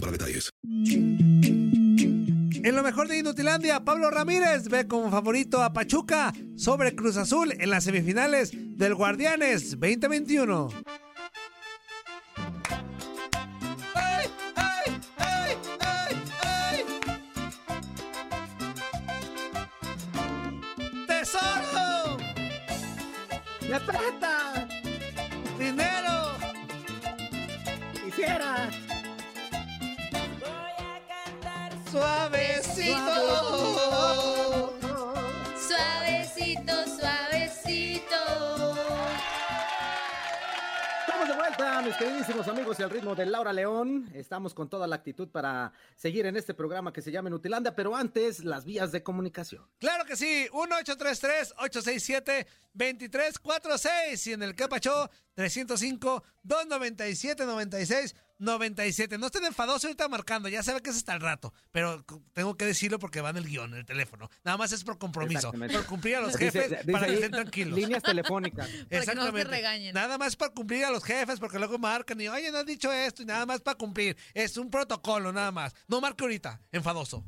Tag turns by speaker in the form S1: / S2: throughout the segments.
S1: para detalles.
S2: En lo mejor de Inutilandia, Pablo Ramírez ve como favorito a Pachuca sobre Cruz Azul en las semifinales del Guardianes 2021. ¡Tesoro!
S3: ¡Me presta!
S2: ¡Dinero!
S3: ¡Quisiera!
S2: ¡Suavecito!
S4: Suavecito, suavecito.
S3: Estamos de vuelta, mis queridísimos amigos, y al ritmo de Laura León. Estamos con toda la actitud para seguir en este programa que se llama Nutilanda, pero antes, las vías de comunicación.
S2: Claro que sí, 1-833-867-2346 y en el Capacho 305-297-96. 97. No estén enfadosos ahorita marcando, ya sabe que es hasta el rato, pero tengo que decirlo porque va en el guion, en el teléfono. Nada más es por compromiso,
S3: Exactamente.
S2: por cumplir a los jefes
S3: dice
S2: para que estén tranquilos.
S3: Líneas telefónicas.
S4: Para que no te regañen.
S2: Nada más para cumplir a los jefes, porque luego marcan y, oye, no has dicho esto, y nada más para cumplir. Es un protocolo, nada más. No marque ahorita, enfadoso.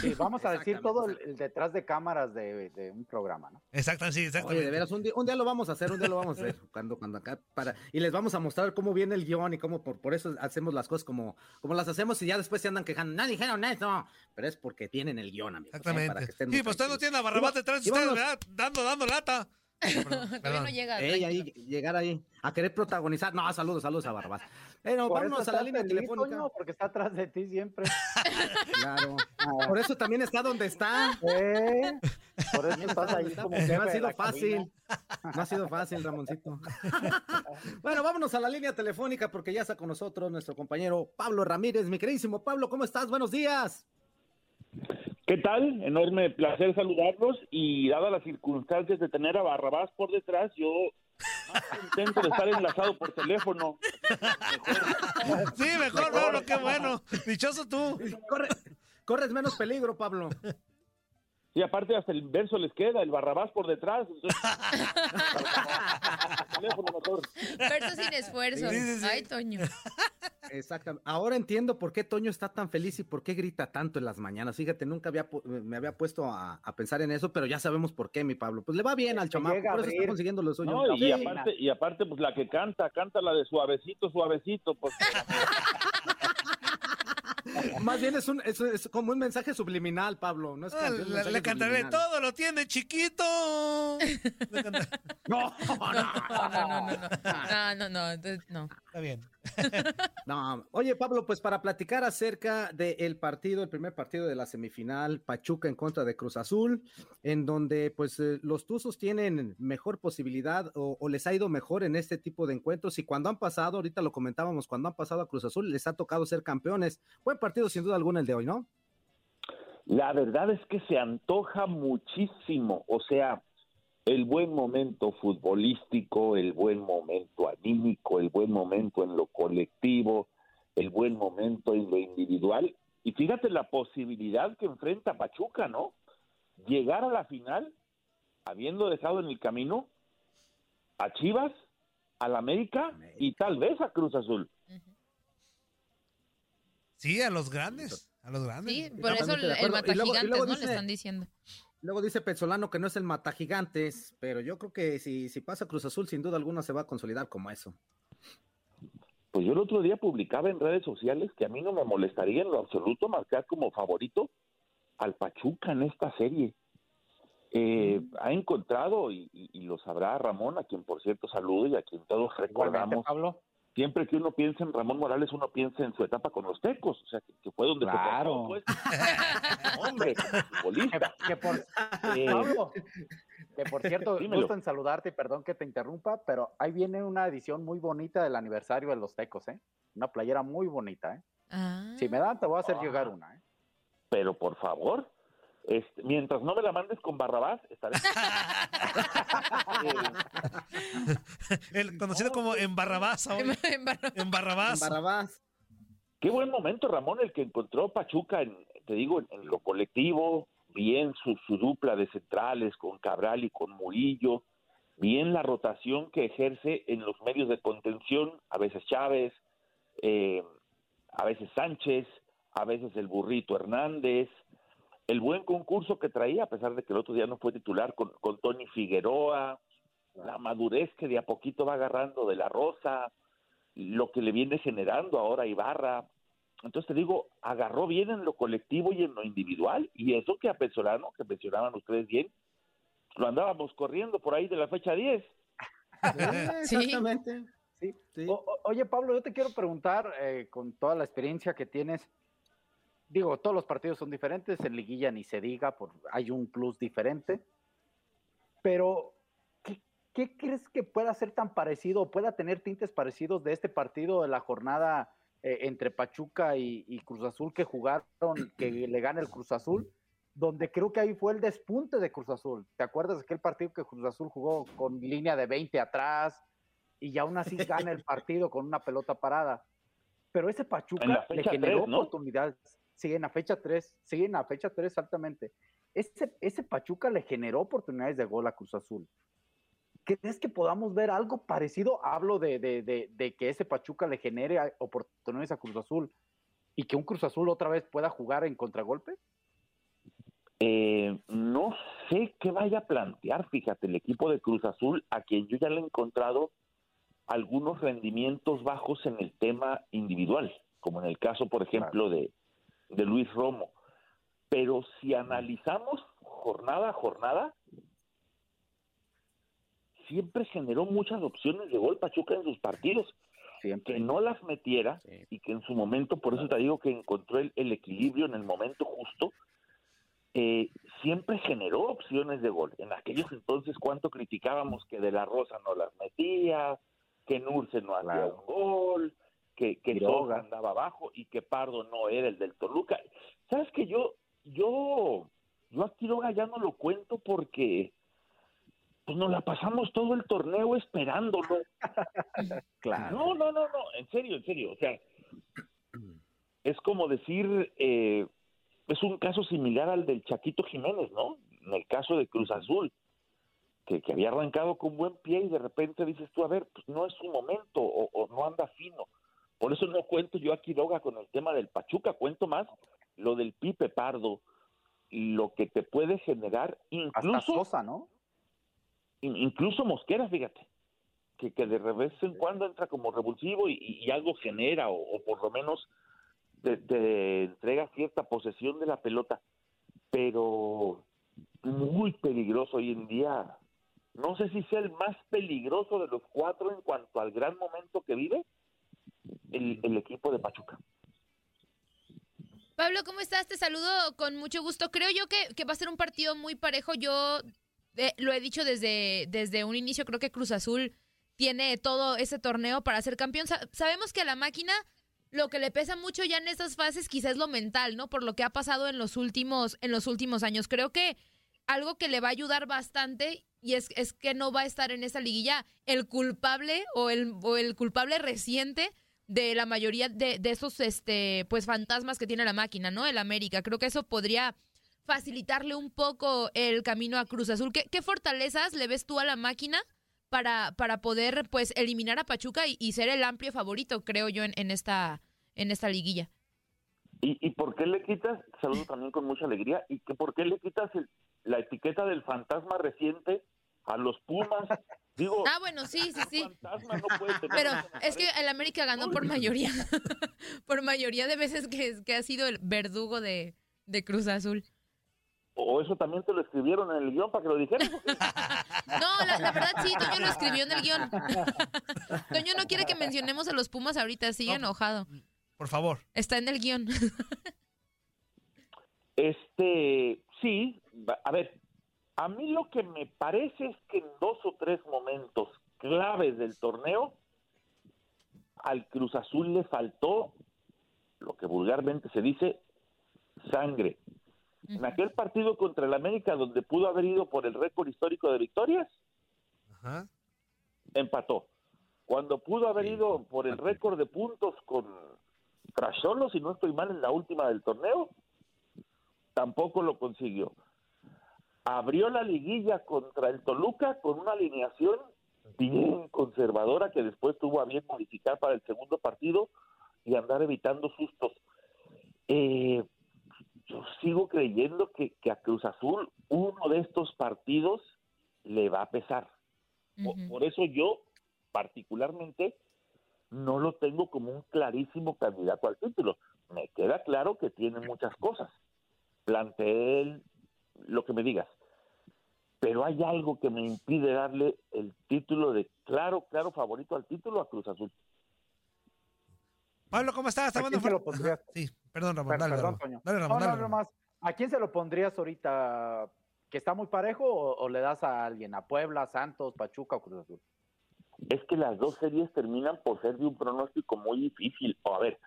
S5: Sí, vamos a decir todo el, el detrás de cámaras de, de un programa, ¿no?
S2: Exacto, sí,
S3: Oye,
S2: exactamente.
S3: de veras, un día, un día lo vamos a hacer, un día lo vamos a hacer. Cuando, cuando acá, para, y les vamos a mostrar cómo viene el guion y cómo por, por eso hacemos las cosas como, como las hacemos y ya después se andan quejando. No dijeron eso, pero es porque tienen el guion, amigos. ¿eh? Para
S2: Exactamente.
S3: que estén
S2: Sí, pues usted no tiene a Barrabás detrás de
S3: y
S2: ustedes, ¿verdad? Dando, dando lata. Perdón,
S4: no llega.
S3: Ey, ahí, llegar ahí, a querer protagonizar. No, saludos, saludos a Barbás. Bueno,
S5: Por
S3: vámonos a la línea
S5: feliz,
S3: telefónica.
S5: Toño, porque está atrás de ti siempre.
S3: Claro. Por eso también está donde está.
S5: ¿Eh? Por eso estás ahí como
S3: no ha sido fácil.
S5: cabina.
S3: No ha sido fácil, Ramoncito. bueno, vámonos a la línea telefónica porque ya está con nosotros nuestro compañero Pablo Ramírez. Mi queridísimo Pablo, ¿cómo estás? Buenos días.
S6: ¿Qué tal? Enorme placer saludarlos y dadas las circunstancias de tener a Barrabás por detrás, yo intento de estar enlazado por teléfono.
S2: Sí, mejor, Pablo, qué bueno. Dichoso tú.
S3: Corre- corres menos peligro, Pablo.
S6: Y aparte hasta el verso les queda, el Barrabás por detrás. entonces-.
S4: Verso sin esfuerzo.
S2: Sí, sí, sí.
S4: Ay, Toño.
S3: Exactamente. Ahora entiendo por qué Toño está tan feliz y por qué grita tanto en las mañanas. Fíjate, nunca había pu- me había puesto a, a pensar en eso, pero ya sabemos por qué, mi Pablo. Pues le va bien al chamaco, por eso está consiguiendo lo suyo.
S6: No, y
S3: Sí.
S6: aparte, y aparte, pues la que canta, canta la de suavecito, suavecito, pues
S3: Más bien es, un, es, es como un mensaje subliminal, Pablo. No es
S2: Ah,
S3: canción, es
S2: le, cantaré
S3: subliminal.
S2: todo, lo tiene chiquito.
S3: No, no,
S4: No, no, no, no, no. No, no, no. no.
S2: Está bien.
S3: no. Oye, Pablo, pues para platicar acerca del partido, el primer partido de la semifinal, Pachuca en contra de Cruz Azul, en donde pues eh, los Tuzos tienen mejor posibilidad o, o les ha ido mejor en este tipo de encuentros y cuando han pasado, ahorita lo comentábamos, cuando han pasado a Cruz Azul les ha tocado ser campeones. Buen partido sin duda alguna el de hoy, ¿no?
S6: La verdad es que se antoja muchísimo, o sea, el buen momento futbolístico, el buen momento anímico, el buen momento en lo colectivo, el buen momento en lo individual. Y fíjate la posibilidad que enfrenta Pachuca, ¿no? Llegar a la final habiendo dejado en el camino a Chivas, al América y tal vez a Cruz Azul.
S2: Sí, a los grandes. A los grandes.
S4: Sí, por eso el, el
S3: luego-
S4: matagigantes,
S3: luego
S4: ¿no? Le están diciendo.
S3: Luego dice Pezzolano que no es el mata gigantes, pero yo creo que si, si pasa Cruz Azul, sin duda alguna se va a consolidar como eso.
S6: Pues yo el otro día publicaba en redes sociales que a mí no me molestaría en lo absoluto marcar como favorito al Pachuca en esta serie. Eh, ha encontrado, y, y- y lo sabrá Ramón, a quien por cierto saludo y a quien todos recordamos,
S5: Pablo.
S6: Siempre que uno piensa en Ramón Morales, uno piensa en su etapa con los Tecos, o sea, que, que fue donde
S5: Claro.
S6: se pues. Hombre,
S5: Que,
S6: futbolista.
S5: que por,
S6: Eh,
S5: Pablo, que por cierto,
S6: Dímelo.
S5: gusto en saludarte y perdón que te interrumpa, pero ahí viene una edición muy bonita del aniversario de los Tecos, ¿eh? Una playera muy bonita, ¿eh?
S4: Ah.
S5: Si me dan, te voy a hacer llegar una. ¿eh?
S6: Pero por favor, este, mientras no me la mandes con Barrabás, estaré.
S2: El conocido como en Barrabás ahora.
S4: En Barra-
S2: En Barrabás.
S3: Barrabás.
S6: Qué buen momento, Ramón, el que encontró Pachuca, en, te digo, en, en lo colectivo, bien su, su dupla de centrales con Cabral y con Murillo, bien la rotación que ejerce en los medios de contención, a veces Chávez, eh, a veces Sánchez, a veces el burrito Hernández, el buen concurso que traía, a pesar de que el otro día no fue titular, con, con Tony Figueroa, la madurez que de a poquito va agarrando de la Rosa, lo que le viene generando ahora Ibarra. Entonces te digo, agarró bien en lo colectivo y en lo individual, y eso que a Pesolano, que mencionaban ustedes bien, lo andábamos corriendo por ahí de la fecha 10.
S3: Eh,
S4: Sí.
S3: Exactamente.
S5: Sí.
S3: Sí.
S5: O- o- oye, Pablo, yo te quiero preguntar, eh, con toda la experiencia que tienes, digo, todos los partidos son diferentes, en liguilla ni se diga, por, hay un plus diferente, pero ¿qué, qué crees que pueda ser tan parecido o pueda tener tintes parecidos de este partido de la jornada eh, entre Pachuca y, y Cruz Azul que jugaron, que le gana el Cruz Azul? donde creo que ahí fue el despunte de Cruz Azul. ¿Te acuerdas de aquel partido que Cruz Azul jugó con línea de 20 atrás y aún así gana el partido con una pelota parada? Pero ese Pachuca le generó
S6: tres, ¿no?
S5: oportunidades. Sí, en la fecha 3, sí, en la fecha 3 exactamente. Ese, ese Pachuca le generó oportunidades de gol a Cruz Azul. ¿Crees que podamos ver algo parecido? Hablo de, de- de- de que ese Pachuca le genere a- oportunidades a Cruz Azul y que un Cruz Azul otra vez pueda jugar en contragolpe.
S6: Eh, no sé qué vaya a plantear, fíjate, el equipo de Cruz Azul, a quien yo ya le he encontrado algunos rendimientos bajos en el tema individual, como en el caso, por ejemplo, de, de Luis Romo. Pero si analizamos jornada a jornada, siempre generó muchas opciones de gol Pachuca en sus partidos.
S5: Siempre.
S6: Que no las metiera
S3: Sí.
S6: y que en su momento, por eso te digo que encontró el, el equilibrio en el momento justo, eh, siempre generó opciones de gol. En aquellos entonces, ¿cuánto criticábamos que De La Rosa no las metía, que Nurse no hacía
S5: Claro.
S6: un gol, que, que andaba abajo y que Pardo no era el del Toluca? ¿Sabes que yo, yo, yo a Quiroga ya no lo cuento porque pues nos la pasamos todo el torneo esperándolo.
S5: Claro.
S6: No, no, no, no, en serio, en serio. O sea, es como decir, eh, es un caso similar al del Chaquito Jiménez, ¿no? En el caso de Cruz Azul, que, que había arrancado con buen pie y de repente dices tú, a ver, pues no es su momento o, o no anda fino. Por eso no cuento yo a Quiroga con el tema del Pachuca, cuento más lo del Pipe Pardo, lo que te puede generar
S5: Hasta
S6: incluso
S5: Sosa, ¿no?
S6: in- incluso Mosquera, fíjate, que, que de vez en cuando entra como revulsivo y, y algo genera, o, o por lo menos te, te entrega cierta posesión de la pelota, pero muy peligroso hoy en día. No sé si sea el más peligroso de los cuatro en cuanto al gran momento que vive el, equipo de Pachuca.
S4: Pablo, ¿cómo estás? Te saludo con mucho gusto. Creo yo que, que va a ser un partido muy parejo. Yo eh, lo he dicho desde, desde un inicio, creo que Cruz Azul tiene todo ese torneo para ser campeón. Sa- sabemos que a la máquina lo que le pesa mucho ya en estas fases quizás es lo mental, ¿no? Por lo que ha pasado en los últimos, en los últimos años. Creo que algo que le va a ayudar bastante y es, es que no va a estar en esa liguilla el culpable o el, o el culpable reciente de la mayoría de, de esos este pues fantasmas que tiene la máquina, ¿no? El América. Creo que eso podría facilitarle un poco el camino a Cruz Azul. ¿Qué, fortalezas le ves tú a la máquina para, para poder pues eliminar a Pachuca y, y ser el amplio favorito, creo yo, en, en esta, en esta liguilla?
S6: ¿Y, ¿Y por qué le quitas, saludo también con mucha alegría, y que por qué le quitas el- la etiqueta del fantasma reciente a los Pumas? Digo,
S4: Ah, bueno, sí, sí, sí.
S6: fantasma no puede tener
S4: Pero es que el América ganó por mayoría. por mayoría de veces que, que ha sido el verdugo de, de Cruz Azul.
S6: O eso también te lo escribieron en el guion para que lo dijeras.
S4: No, la, la verdad sí, Toño lo escribió en el guion. Toño no quiere que mencionemos a los Pumas ahorita, sigue
S2: No.
S4: enojado.
S2: Por favor.
S4: Está en el guion.
S6: Este, sí, a ver, a mí lo que me parece es que en dos o tres momentos claves del torneo, al Cruz Azul le faltó lo que vulgarmente se dice, sangre. En aquel partido contra el América, donde pudo haber ido por el récord histórico de victorias,
S2: Ajá.
S6: empató. Cuando pudo haber ido por el récord de puntos con Trasolo, si no estoy mal, en la última del torneo, tampoco lo consiguió. Abrió la liguilla contra el Toluca con una alineación bien conservadora que después tuvo a bien modificar para el segundo partido y andar evitando sustos. Eh, yo sigo creyendo que, que a Cruz Azul uno de estos partidos le va a pesar. Por, eso yo, particularmente, no lo tengo como un clarísimo candidato al título. Me queda claro que tiene muchas cosas. Plantel, lo que me digas. Pero hay algo que me impide darle el título de claro, claro favorito al título a Cruz Azul.
S2: Pablo, ¿cómo estás?
S5: ¿A
S2: Está
S5: quién se lo pondrías?
S2: Sí, perdón, Ramón.
S5: Per-
S2: Dale,
S5: perdón,
S2: Ramón.
S5: Toño.
S2: Dale,
S5: No,
S2: Ramón.
S5: no,
S2: dale,
S5: no
S2: Ramón.
S5: más. ¿A quién se lo pondrías ahorita? ¿Que está muy parejo o, o le das a alguien? ¿A Puebla, Santos, Pachuca o Cruz Azul?
S6: Es que las dos series terminan por ser de un pronóstico muy difícil. O a ver,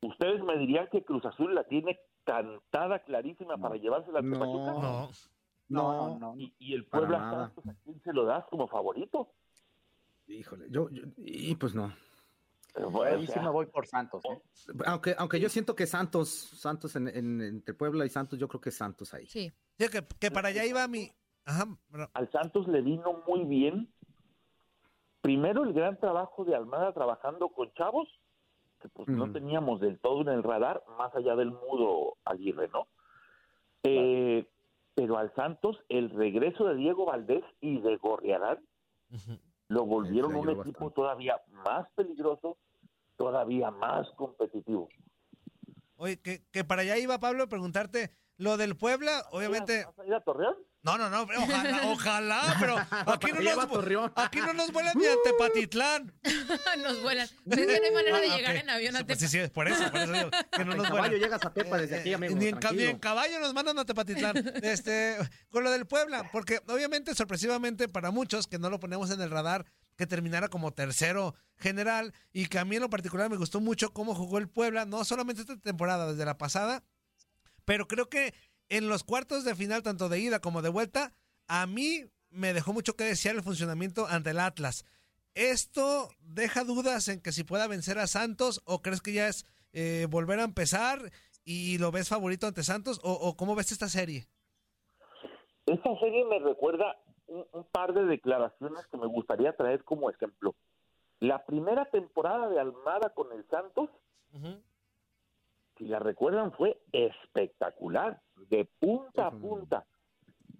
S6: ustedes me dirían que Cruz Azul la tiene cantada clarísima para llevársela a
S3: No.
S6: Pachuca.
S2: No.
S5: No,
S3: No,
S5: no.
S6: Y, y el Puebla
S3: nada.
S6: Santos, ¿a quién se lo das como favorito?
S3: Híjole, yo, yo- y pues no.
S6: Bueno,
S5: Ahí
S6: o
S5: sí me voy por Santos. ¿eh?
S3: Aunque, aunque yo siento que Santos, Santos en, en- entre Puebla y Santos, yo creo que Santos ahí.
S4: Sí.
S2: Sí, que, que para allá iba mi. Ajá. pero-
S6: al Santos le vino muy bien. Primero el gran trabajo de Almada trabajando con chavos, que pues no teníamos del todo en el radar, más allá del mudo Aguirre, ¿no? Eh, pero al Santos el regreso de Diego Valdés y de Gorriarán lo volvieron un equipo
S3: bastante.
S6: todavía más peligroso, todavía más competitivo.
S2: Oye, que, que para allá iba Pablo a preguntarte lo del Puebla, obviamente.
S6: ¿Vas a ir a Torreón?
S2: No, no, no, ojalá, ojalá, pero aquí no, nos, aquí no nos vuelan ni a Tepatitlán.
S4: nos vuelan. Pero es que no hay manera de
S2: Ah,
S4: llegar en avión a
S2: Sí, pues sí, sí, por eso, por eso digo, que no nos
S3: caballo
S2: vuelan.
S3: llegas a Tepa desde aquí,
S2: Eh,
S3: amigo.
S2: ni, en, ni en caballo nos mandan a Tepatitlán. Este, con lo del Puebla, porque obviamente, sorpresivamente para muchos que no lo ponemos en el radar, que terminara como tercero general y que a mí en lo particular me gustó mucho cómo jugó el Puebla, no solamente esta temporada, desde la pasada, pero creo que en los cuartos de final, tanto de ida como de vuelta, a mí me dejó mucho que desear el funcionamiento ante el Atlas. ¿Esto deja dudas en que si pueda vencer a Santos o crees que ya es eh, volver a empezar y lo ves favorito ante Santos o, o cómo ves esta serie?
S6: Esta serie me recuerda un, un par de declaraciones que me gustaría traer como ejemplo. La primera temporada de Almada con el Santos, si la recuerdan, fue espectacular, de punta a punta.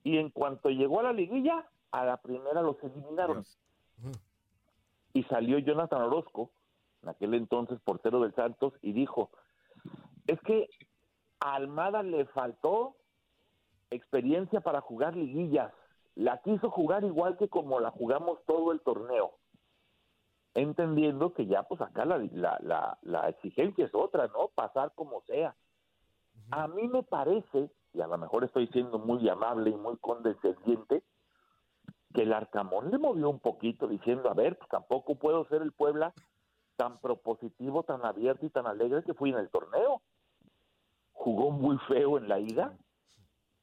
S6: Y en cuanto llegó a la liguilla, a la primera los eliminaron. Y salió Jonathan Orozco, en aquel entonces portero del Santos, y dijo, es que a Almada le faltó experiencia para jugar liguillas. La quiso jugar igual que como la jugamos todo el torneo. Entendiendo que ya pues acá la, la, la, la exigencia es otra, ¿no? Pasar como sea. A mí me parece, y a lo mejor estoy siendo muy amable y muy condescendiente, que el Arcamón le movió un poquito diciendo, a ver, pues tampoco puedo ser el Puebla tan propositivo, tan abierto y tan alegre que fui en el torneo. Jugó muy feo en la ida,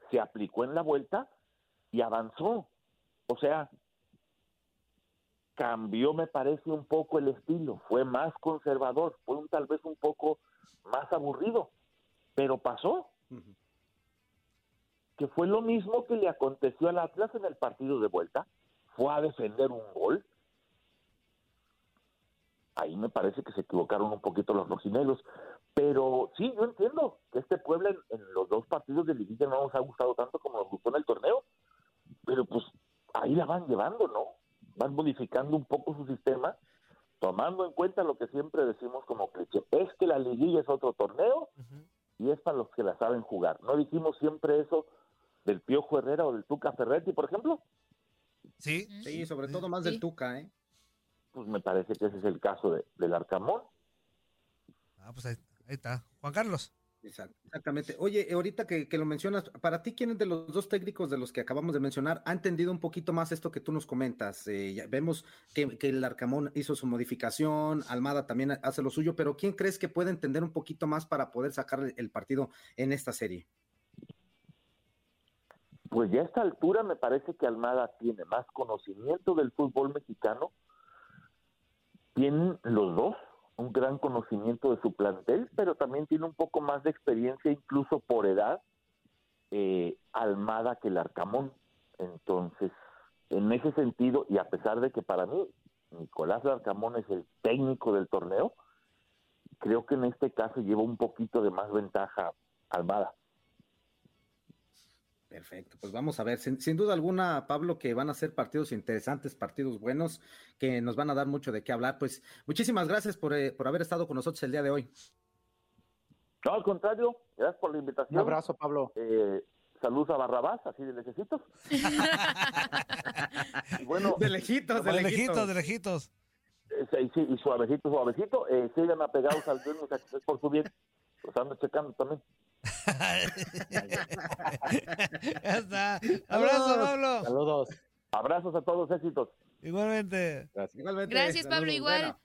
S6: se aplicó en la vuelta y avanzó. O sea, cambió, me parece, un poco el estilo, fue más conservador, fue un, tal vez un poco más aburrido, pero pasó, que fue lo mismo que le aconteció al Atlas en el partido de vuelta, fue a defender un gol. Ahí me parece que se equivocaron un poquito los rojinegros, pero sí, yo entiendo que este Puebla en, en los dos partidos de liguilla no nos ha gustado tanto como nos gustó en el torneo, pero pues ahí la van llevando, ¿no? Van modificando un poco su sistema, tomando en cuenta lo que siempre decimos como cliché, es que la liguilla es otro torneo y es para los que la saben jugar. ¿No dijimos siempre eso del Piojo Herrera o del Tuca Ferretti, por ejemplo?
S2: Sí.
S3: Sí, sobre todo más
S4: Sí.
S3: del Tuca, ¿eh?
S6: Pues me parece que ese es el caso de, del Arcamón.
S2: Ah, pues ahí, ahí está. Juan Carlos.
S3: Exactamente. Oye, ahorita que, lo mencionas, para ti, ¿quién de los dos técnicos de los que acabamos de mencionar ha entendido un poquito más esto que tú nos comentas? Eh, vemos que, el Arcamón hizo su modificación, Almada también hace lo suyo, pero ¿quién crees que puede entender un poquito más para poder sacar el partido en esta serie?
S6: Pues ya a esta altura me parece que Almada tiene más conocimiento del fútbol mexicano. Tienen los dos un gran conocimiento de su plantel, pero también tiene un poco más de experiencia, incluso por edad, eh, Almada que el Arcamón. Entonces, en ese sentido, y a pesar de que para mí Nicolás Arcamón es el técnico del torneo, creo que en este caso lleva un poquito de más ventaja Almada.
S3: Perfecto, pues vamos a ver, sin, duda alguna, Pablo, que van a ser partidos interesantes, partidos buenos, que nos van a dar mucho de qué hablar. Pues muchísimas gracias por, eh, por haber estado con nosotros el día de hoy.
S6: No, al contrario, gracias por la invitación.
S5: Un abrazo, Pablo.
S6: Eh, saludos a Barrabás, así de lejecitos.
S3: bueno, de lejitos, de, lejitos.
S2: De lejitos,
S6: eh, sí, y suavecito, suavecito. Eh, sigan apegados al Dios, por su bien. Los ando checando también
S2: ya está. Abrazo, Pablo.
S5: Saludos.
S6: Abrazos a todos, éxitos.
S2: Igualmente.
S4: Gracias, Gracias Pablo, igual.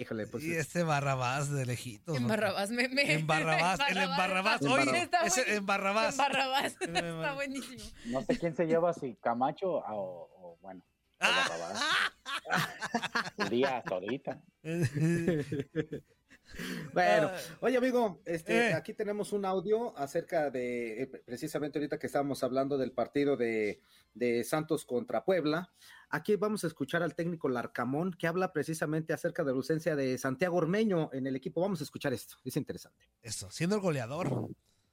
S2: Híjole, pues, y este Barrabás de lejitos.
S4: En Barrabás, me, me.
S2: En Barrabás, el en Barrabás. Oye, ese en Barrabás.
S4: En Barrabás. está buenísimo.
S5: No sé quién se lleva, si Camacho o, o bueno. Barrabás. El día hasta ahorita.
S3: Bueno, ah. oye amigo, este, eh. aquí tenemos un audio acerca de, eh, precisamente ahorita que estábamos hablando del partido de, Santos contra Puebla. Aquí vamos a escuchar al técnico Larcamón que habla precisamente acerca de la ausencia de Santiago Ormeño en el equipo. Vamos a escuchar esto, es interesante.
S2: Eso, siendo el goleador.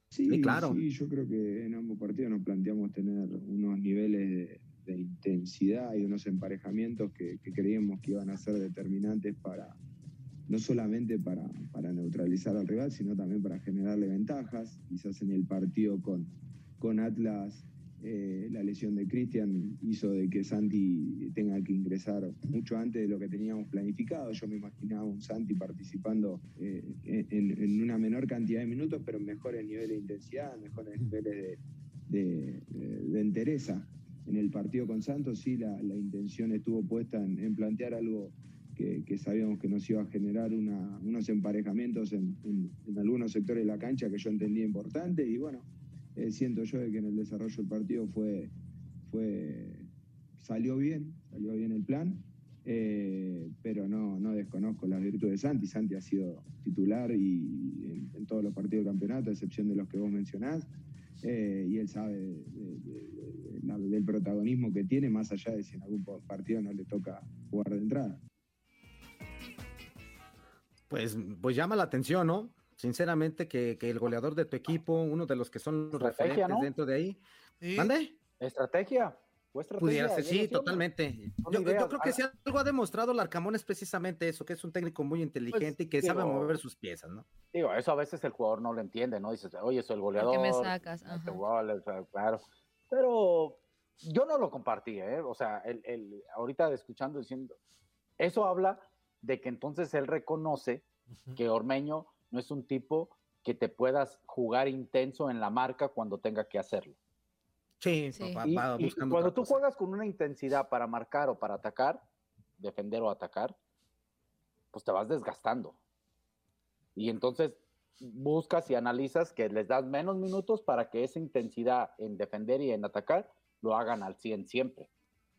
S7: Sí, claro. Sí, yo creo que en ambos partidos nos planteamos tener unos niveles de, intensidad y unos emparejamientos que creíamos que iban a ser determinantes para no solamente para, para, neutralizar al rival, sino también para generarle ventajas. Quizás en el partido con, con Atlas, eh, la lesión de Cristian hizo de que Santi tenga que ingresar mucho antes de lo que teníamos planificado. Yo me imaginaba un Santi participando eh, en, una menor cantidad de minutos, pero mejores niveles de intensidad, mejores niveles de, de, entereza. En el partido con Santos sí la, la intención estuvo puesta en, en plantear algo que, sabíamos que nos iba a generar unos emparejamientos en, algunos sectores de la cancha que yo entendía importante y bueno, eh, siento yo de que en el desarrollo del partido fue, fue salió bien, salió bien el plan, eh, pero no, no desconozco las virtudes de Santi. Santi ha sido titular y en, todos los partidos del campeonato, a excepción de los que vos mencionás. Eh, y él sabe del protagonismo que tiene, más allá de si en algún partido no le toca jugar de entrada
S3: pues, pues llama la atención, ¿no? Sinceramente, que, el goleador de tu equipo, uno de los que son los referentes dentro de ahí. ¿Mande?
S5: Estrategia.
S3: Pudiera ser, sí, totalmente. Yo, creo que si algo ha demostrado Larcamón es precisamente eso, que es un técnico muy inteligente pues, y que sabe mover sus piezas, ¿no?
S5: Digo, eso a veces el jugador no lo entiende, ¿no? Dices, oye, soy el goleador.
S4: ¿Por qué me sacas?
S5: claro. Pero yo no lo compartí, ¿eh? O sea, el, el, ahorita escuchando diciendo, eso habla de que entonces él reconoce que Ormeño no es un tipo que te puedas jugar intenso en la marca cuando tenga que hacerlo.
S3: Sí,
S5: y, cuando tú juegas con una intensidad para marcar o para atacar, defender o atacar, pues te vas desgastando. Y entonces buscas y analizas que les das menos minutos para que esa intensidad en defender y en atacar lo hagan al 100 siempre.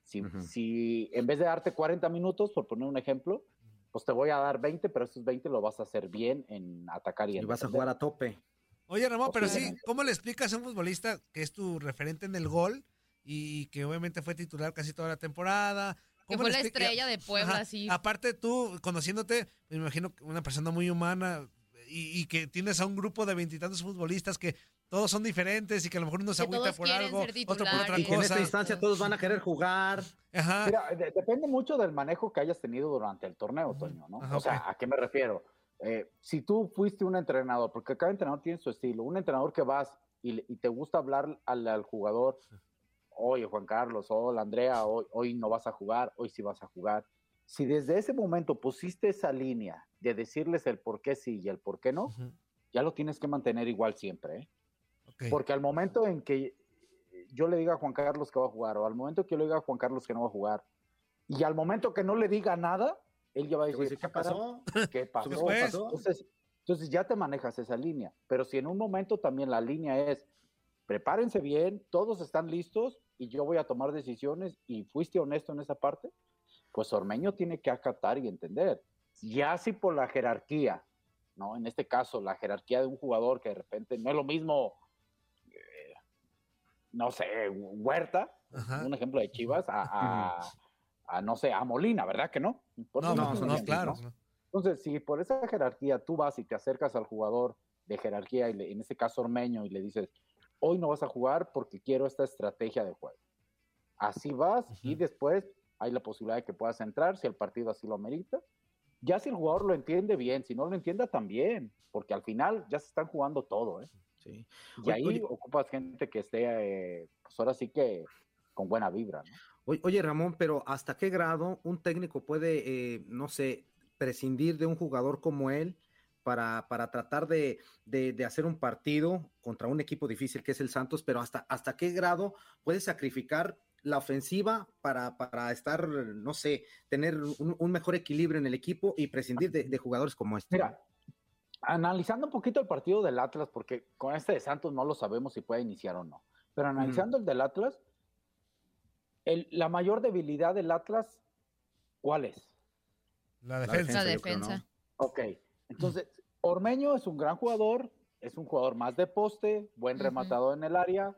S5: Si, si en vez de darte 40 minutos, por poner un ejemplo, pues te voy a dar 20, pero esos 20 lo vas a hacer bien en atacar y en
S3: Y vas a jugar a tope.
S2: Oye, Ramón, pero sí, ¿cómo le explicas a un futbolista que es tu referente en el gol y que obviamente fue titular casi toda la temporada?
S4: Que fue la estrella de Puebla, sí.
S2: Aparte tú, conociéndote, me imagino una persona muy humana y, y que tienes a un grupo de veintitantos futbolistas que todos son diferentes y que a lo mejor uno se agüita por algo, otro por otra
S3: y cosa. en esta instancia todos van a querer jugar.
S5: Mira, depende mucho del manejo que hayas tenido durante el torneo, Toño, ¿no? o sea, ¿a qué me refiero? Eh, si tú fuiste un entrenador, porque cada entrenador tiene su estilo, un entrenador que vas y, te gusta hablar al, jugador, oye Juan Carlos, hola Andrea, hoy, hoy no vas a jugar, hoy sí vas a jugar. Si desde ese momento pusiste esa línea de decirles el por qué sí y el por qué no, ya lo tienes que mantener igual siempre, ¿eh? Porque al momento en que yo le diga a Juan Carlos que va a jugar, o al momento que yo le diga a Juan Carlos que no va a jugar, y al momento que no le diga nada, él ya va a decir,
S3: ¿qué pasó?
S5: ¿Qué pasó? Entonces, entonces ya te manejas esa línea. Pero si en un momento también la línea es, prepárense bien, todos están listos y yo voy a tomar decisiones y fuiste honesto en esa parte, pues Ormeño tiene que acatar y entender. Ya si por la jerarquía, ¿no? En este caso, la jerarquía de un jugador que de repente no es lo mismo, no sé, Huerta, un ejemplo de Chivas, a, no sé, a Molina, ¿verdad que no?
S2: no, no, no, claro.
S5: Entonces, si por esa jerarquía tú vas y te acercas al jugador de jerarquía, y en este caso Ormeño, y le dices, hoy no vas a jugar porque quiero esta estrategia de juego. Así vas y después hay la posibilidad de que puedas entrar si el partido así lo amerita. Ya si el jugador lo entiende bien, si no lo entienda también, porque al final ya se están jugando todo, ¿eh? Sí. Y ahí ocupas gente que esté, eh, pues ahora sí que con buena vibra, ¿no?
S3: Oye, Ramón, pero ¿hasta qué grado un técnico puede, eh, no sé, prescindir de un jugador como él para, para tratar de, de, hacer un partido contra un equipo difícil que es el Santos, pero hasta, hasta qué grado puede sacrificar la ofensiva para, para estar, no sé, tener un, mejor equilibrio en el equipo y prescindir de, jugadores como este.
S5: Mira, analizando un poquito el partido del Atlas, porque con este de Santos no lo sabemos si puede iniciar o no, pero analizando el del Atlas, el, la mayor debilidad del Atlas, ¿cuál es?
S2: La defensa.
S4: La defensa.
S5: Ok, entonces Ormeño es un gran jugador, es un jugador más de poste, buen rematador en el área,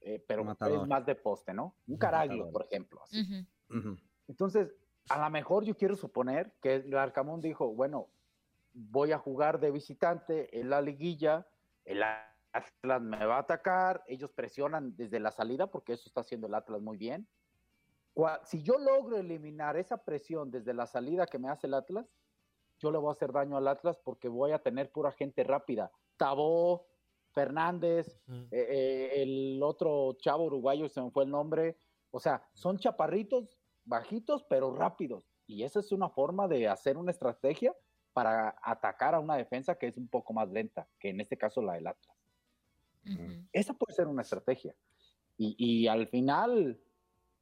S5: eh, pero es más de poste, ¿no? Un Caraglio, por ejemplo. Entonces, a lo mejor yo quiero suponer que el Arcamón dijo, bueno, voy a jugar de visitante en la liguilla, el Atlas me va a atacar, ellos presionan desde la salida, porque eso está haciendo el Atlas muy bien. Si yo logro eliminar esa presión desde la salida que me hace el Atlas, yo le voy a hacer daño al Atlas porque voy a tener pura gente rápida. Tabó, Fernández, eh, eh, el otro chavo uruguayo, se me fue el nombre. O sea, son chaparritos, bajitos, pero rápidos. Y esa es una forma de hacer una estrategia para atacar a una defensa que es un poco más lenta, que en este caso la del Atlas. Esa puede ser una estrategia. Y, y, al final,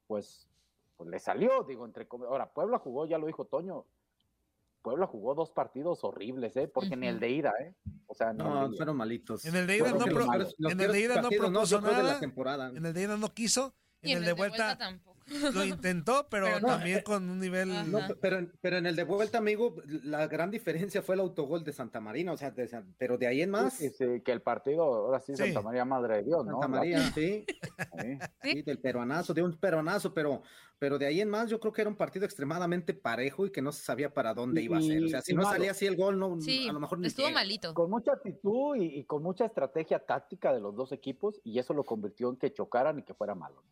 S5: pues, pues le salió, digo, entre ahora Puebla jugó, ya lo dijo Toño, Puebla jugó dos partidos horribles, ¿eh? Porque en el de ida, ¿eh? O sea,
S3: no, fueron malitos.
S2: En el de ida no, en el de ida no propuso nada. En el de ida no quiso. En el, de vuelta, lo intentó, pero, también con un nivel.
S3: pero, pero en el de vuelta, amigo, la gran diferencia fue el autogol de Santa Marina, o sea, pero de ahí en más.
S5: Sí, que el partido, ahora sí, Santa María, madre de Dios, ¿no?
S3: Santa María, sí. sí. del peruanazo, de un peruanazo, pero, pero de ahí en más, yo creo que era un partido extremadamente parejo y que no se sabía para dónde iba a ser. O sea, si no salía así el gol, no, a lo mejor ni
S4: Estuvo malito.
S5: Con mucha actitud y, y con mucha estrategia táctica de los dos equipos, y eso lo convirtió en que chocaran y que fuera malo.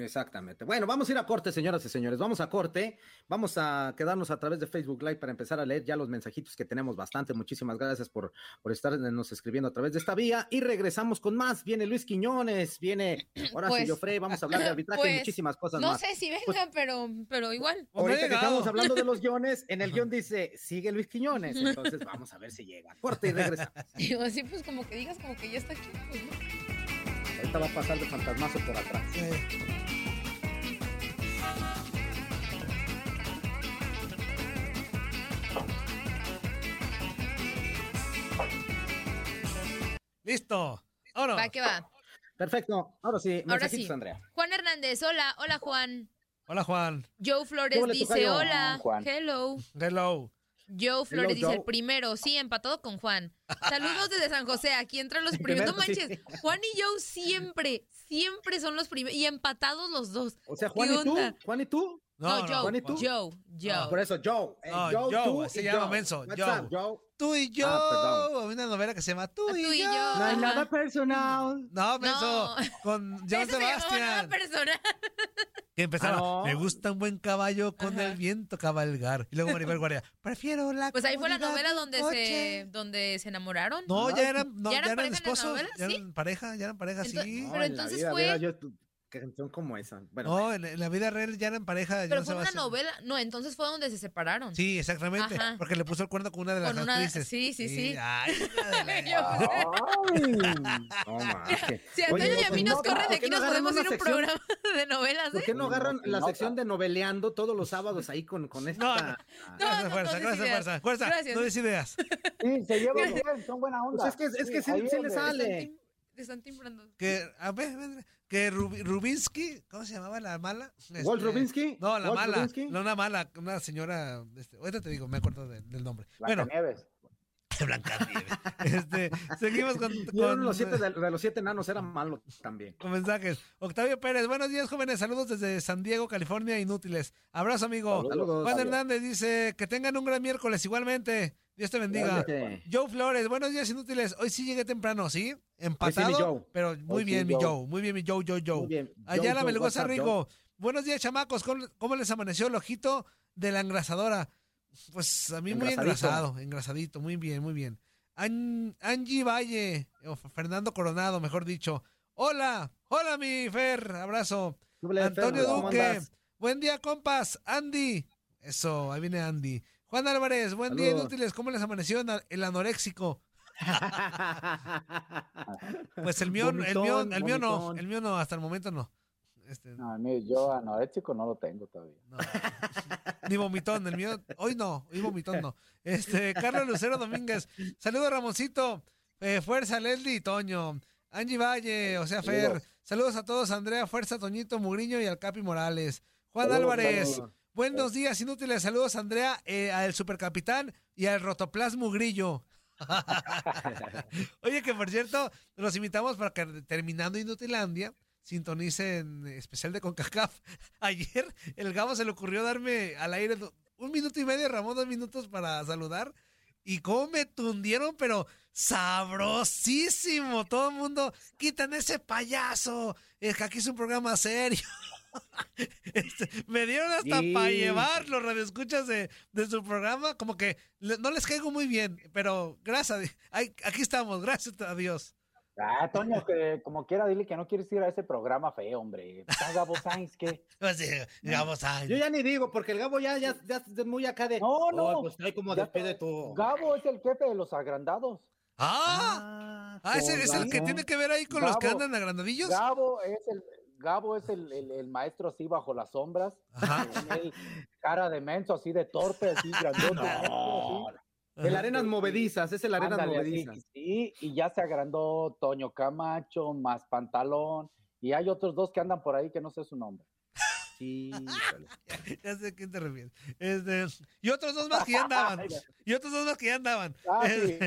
S3: Exactamente. Bueno, vamos a ir a corte, señoras y señores. Vamos a corte. Vamos a quedarnos a través de Facebook Live para empezar a leer ya los mensajitos que tenemos bastante. Muchísimas gracias por, por estarnos escribiendo a través de esta vía. Y regresamos con más. Viene Luis Quiñones, viene Horacio pues, Joffrey. Vamos a hablar de arbitraje y pues, muchísimas cosas
S4: más.
S3: No
S4: sé si pues vengan, pero, pero igual.
S3: Ahorita que estamos hablando de los guiones, en el guion dice, sigue Luis Quiñones. Entonces vamos a ver si llega. Corte y regresamos.
S4: Digo, así pues como que digas como que ya está aquí. Pues,
S3: Ahorita va a pasar de fantasmazo por atrás.
S2: Listo. Ahora.
S4: Va, que va.
S3: Perfecto. Ahora sí, Ahora sí. Andrea.
S4: Juan Hernández, hola, hola Juan.
S2: Hola Juan.
S4: Joe Flores dice hola. Hello.
S2: Hello.
S4: Joe Flores dice el primero, sí, empatado con Juan. Saludos desde San José, aquí entran los primeros. No manches, Juan y Joe siempre, siempre son los primeros y empatados los dos.
S3: O sea, Juan y tú, Juan y tú.
S4: No, Joe, Juan y tú? Joe, Joe.
S3: por eso Joe.
S2: Eh, Joe, Joe, tú se llama Menso. Joe. Tú y yo. Ah, una novela que se llama Tú, y, yo.
S3: No hay nada personal.
S2: No, Menso. Con John Sebastián. nada
S4: personal.
S2: Que empezaba, ah, me gusta un buen caballo con el viento cabalgar. Y luego Maribel Guardia, prefiero la
S4: Pues ahí fue la novela donde se, donde se enamoraron.
S2: No, ya eran, no, ¿Ya eran, ya eran esposos. ya eran pareja, ya eran pareja, sí.
S4: Pero entonces fue...
S3: canción como esa.
S2: Bueno, no, en, la vida real ya eran pareja.
S4: Pero fue una novela. No, entonces fue donde se separaron.
S2: Sí, exactamente. Porque le puso el cuerno con una de las con actrices.
S4: Sí, sí, sí.
S2: Ay,
S4: si Antonio y a mí nos corren de aquí, nos podemos ir a un programa de novelas.
S3: ¿Por qué no agarran la sección de noveleando todos los sábados ahí con, con esta?
S2: Gracias, fuerza, gracias, fuerza. Fuerza, no des ideas.
S5: Sí, se llevan bien, son buena onda.
S3: Pues es que, es que sí, se le sale.
S4: Le están timbrando.
S2: Que, a ver, que Rubinsky, ¿cómo se llamaba la mala?
S3: Walt este, Rubinsky.
S2: No, la mala, no una mala, una señora, este, ahorita te digo, me acuerdo del nombre.
S5: Blanca bueno, Nieves.
S2: Blanca Nieves. Este, seguimos con,
S3: con los siete de, los siete enanos eran malos también.
S2: Con mensajes. Octavio Pérez, buenos días jóvenes, saludos desde San Diego, California, inútiles. Abrazo amigo.
S3: Saludos.
S2: Juan Hernández dice que tengan un gran miércoles igualmente. Dios te bendiga. Joe Flores, buenos días inútiles. Hoy sí llegué temprano, ¿sí? Empatado, pero muy bien, mi Joe. Muy bien, mi Joe, Joe, Joe. Muy Allá la Melgoza Rico. Buenos días, chamacos. ¿Cómo, les amaneció el ojito de la engrasadora? Pues a mí muy engrasado, engrasadito. Muy bien, muy bien. Angie Valle, o Fernando Coronado, mejor dicho. Hola, hola, mi Fer. Abrazo. Antonio Duque. Buen día, compas. Andy. Eso, ahí viene Andy. Juan Álvarez, buen día, inútiles. ¿Cómo les amaneció el anoréxico? pues el mío, el mío, el mío no, el mío no, hasta el momento no.
S5: Este, no, yo anoréxico no lo tengo todavía.
S2: Ni vomitón, el mío, hoy no, hoy vomitón no. Este, Carlos Lucero Domínguez, saludos Ramoncito, eh, fuerza Leslie y Toño, Angie Valle, o sea Fer, saludos a todos, Andrea, fuerza, Toñito, Mugriño y al Capi Morales. Juan Álvarez, Buenos días, inútiles. Saludos, Andrea, eh, al Supercapitán y al Rotoplasmo Grillo. Oye, que por cierto, los invitamos para que terminando Inutilandia, sintonicen especial de CONCACAF. Ayer el Gabo se le ocurrió darme al aire un minuto y medio, Ramón, dos minutos para saludar. Y cómo me tundieron, pero sabrosísimo. Todo el mundo, quitan ese payaso. Es que aquí es un programa serio. Este, me dieron hasta para llevar los radioescuchas de, de su programa. Como que no les caigo muy bien, pero gracias. aquí estamos, gracias a Dios.
S5: Ah, Toño, que como quiera, dile que no quieres ir a ese programa feo, hombre. Gabo Sainz, ¿qué?
S2: Pues Gabo Sainz.
S3: Yo ya ni digo, porque el Gabo ya, ya, ya es muy acá de.
S5: No, no.
S3: pues hay como despide todo.
S5: Gabo es el jefe de los agrandados.
S2: Ah, ah, ese es el que tiene que ver ahí con los que andan agrandadillos.
S5: Gabo es el, Gabo es el, el, maestro así bajo las sombras. cara de menso, así de torpe, así grandote.
S3: El Arenas Movedizas, es el Arenas Movedizas.
S5: sí, y ya se agrandó Toño Camacho, más Pantalón, y hay otros dos que andan por ahí que no sé su nombre.
S2: Sí, ya, sé a quién te refieres. Este, y otros dos más que ya andaban. y otros dos más que ya andaban.
S5: Ah, sí.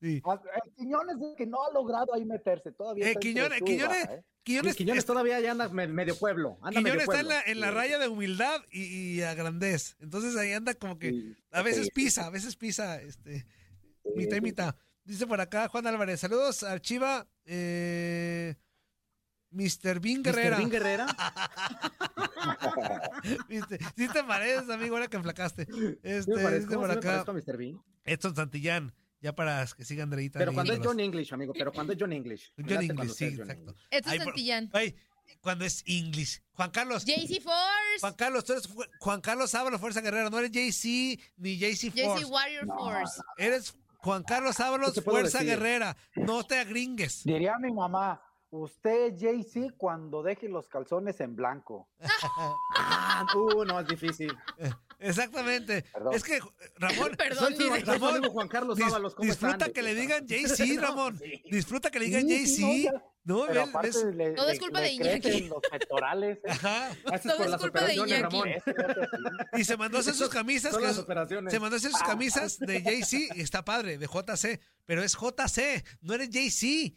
S5: Sí. El Quiñones es que no ha logrado ahí meterse todavía.
S2: Eh, Quiñones, Quiñones, ¿eh?
S3: Quiñones, todavía ya anda medio pueblo. Anda
S2: Quiñones está en la, en la raya de humildad y, y, agrandez. Entonces ahí anda como que a veces pisa, a veces pisa, este, mitad y mitad. Dice por acá Juan Álvarez, saludos al Chiva, eh, Mr. Bean Guerrera.
S3: Mr. Bean Guerrera.
S2: sí te pareces, amigo, ahora que enflacaste. Este, dice por acá.
S3: Mr. Bean?
S2: Edson Santillán. Ya para que siga Andreita.
S3: Pero cuando es John English, amigo, pero cuando es John English.
S2: John English, sí, exacto.
S4: Esto es Santillán.
S2: Ay, cuando es English. Juan Carlos.
S4: JC Force.
S2: Juan Carlos, tú eres Juan Carlos Ábalos, Fuerza Guerrera. No eres JC ni JC Force.
S4: JC Warrior Force.
S2: Eres Juan Carlos Ábalos, Fuerza Guerrera. No te agringues.
S5: Diría mi mamá, Usted, JC, cuando deje los calzones en blanco.
S3: ah, uh, no, es difícil.
S2: Exactamente. Es que, Ramón,
S4: Perdón,
S3: soy, Ramón Juan Carlos Ábalos,
S2: ¿cómo disfruta que le digan JC, Ramón. Disfruta que le digan JC. no,
S5: pero
S4: Todo es culpa de Iñaki.
S5: los pectorales.
S3: ¿eh? Ajá. Todo es culpa de Iñaki.
S2: Y se mandó a hacer sus camisas. Que, se mandó a hacer sus ah. camisas de JC. Está padre, de JC. Pero es JC, no eres JC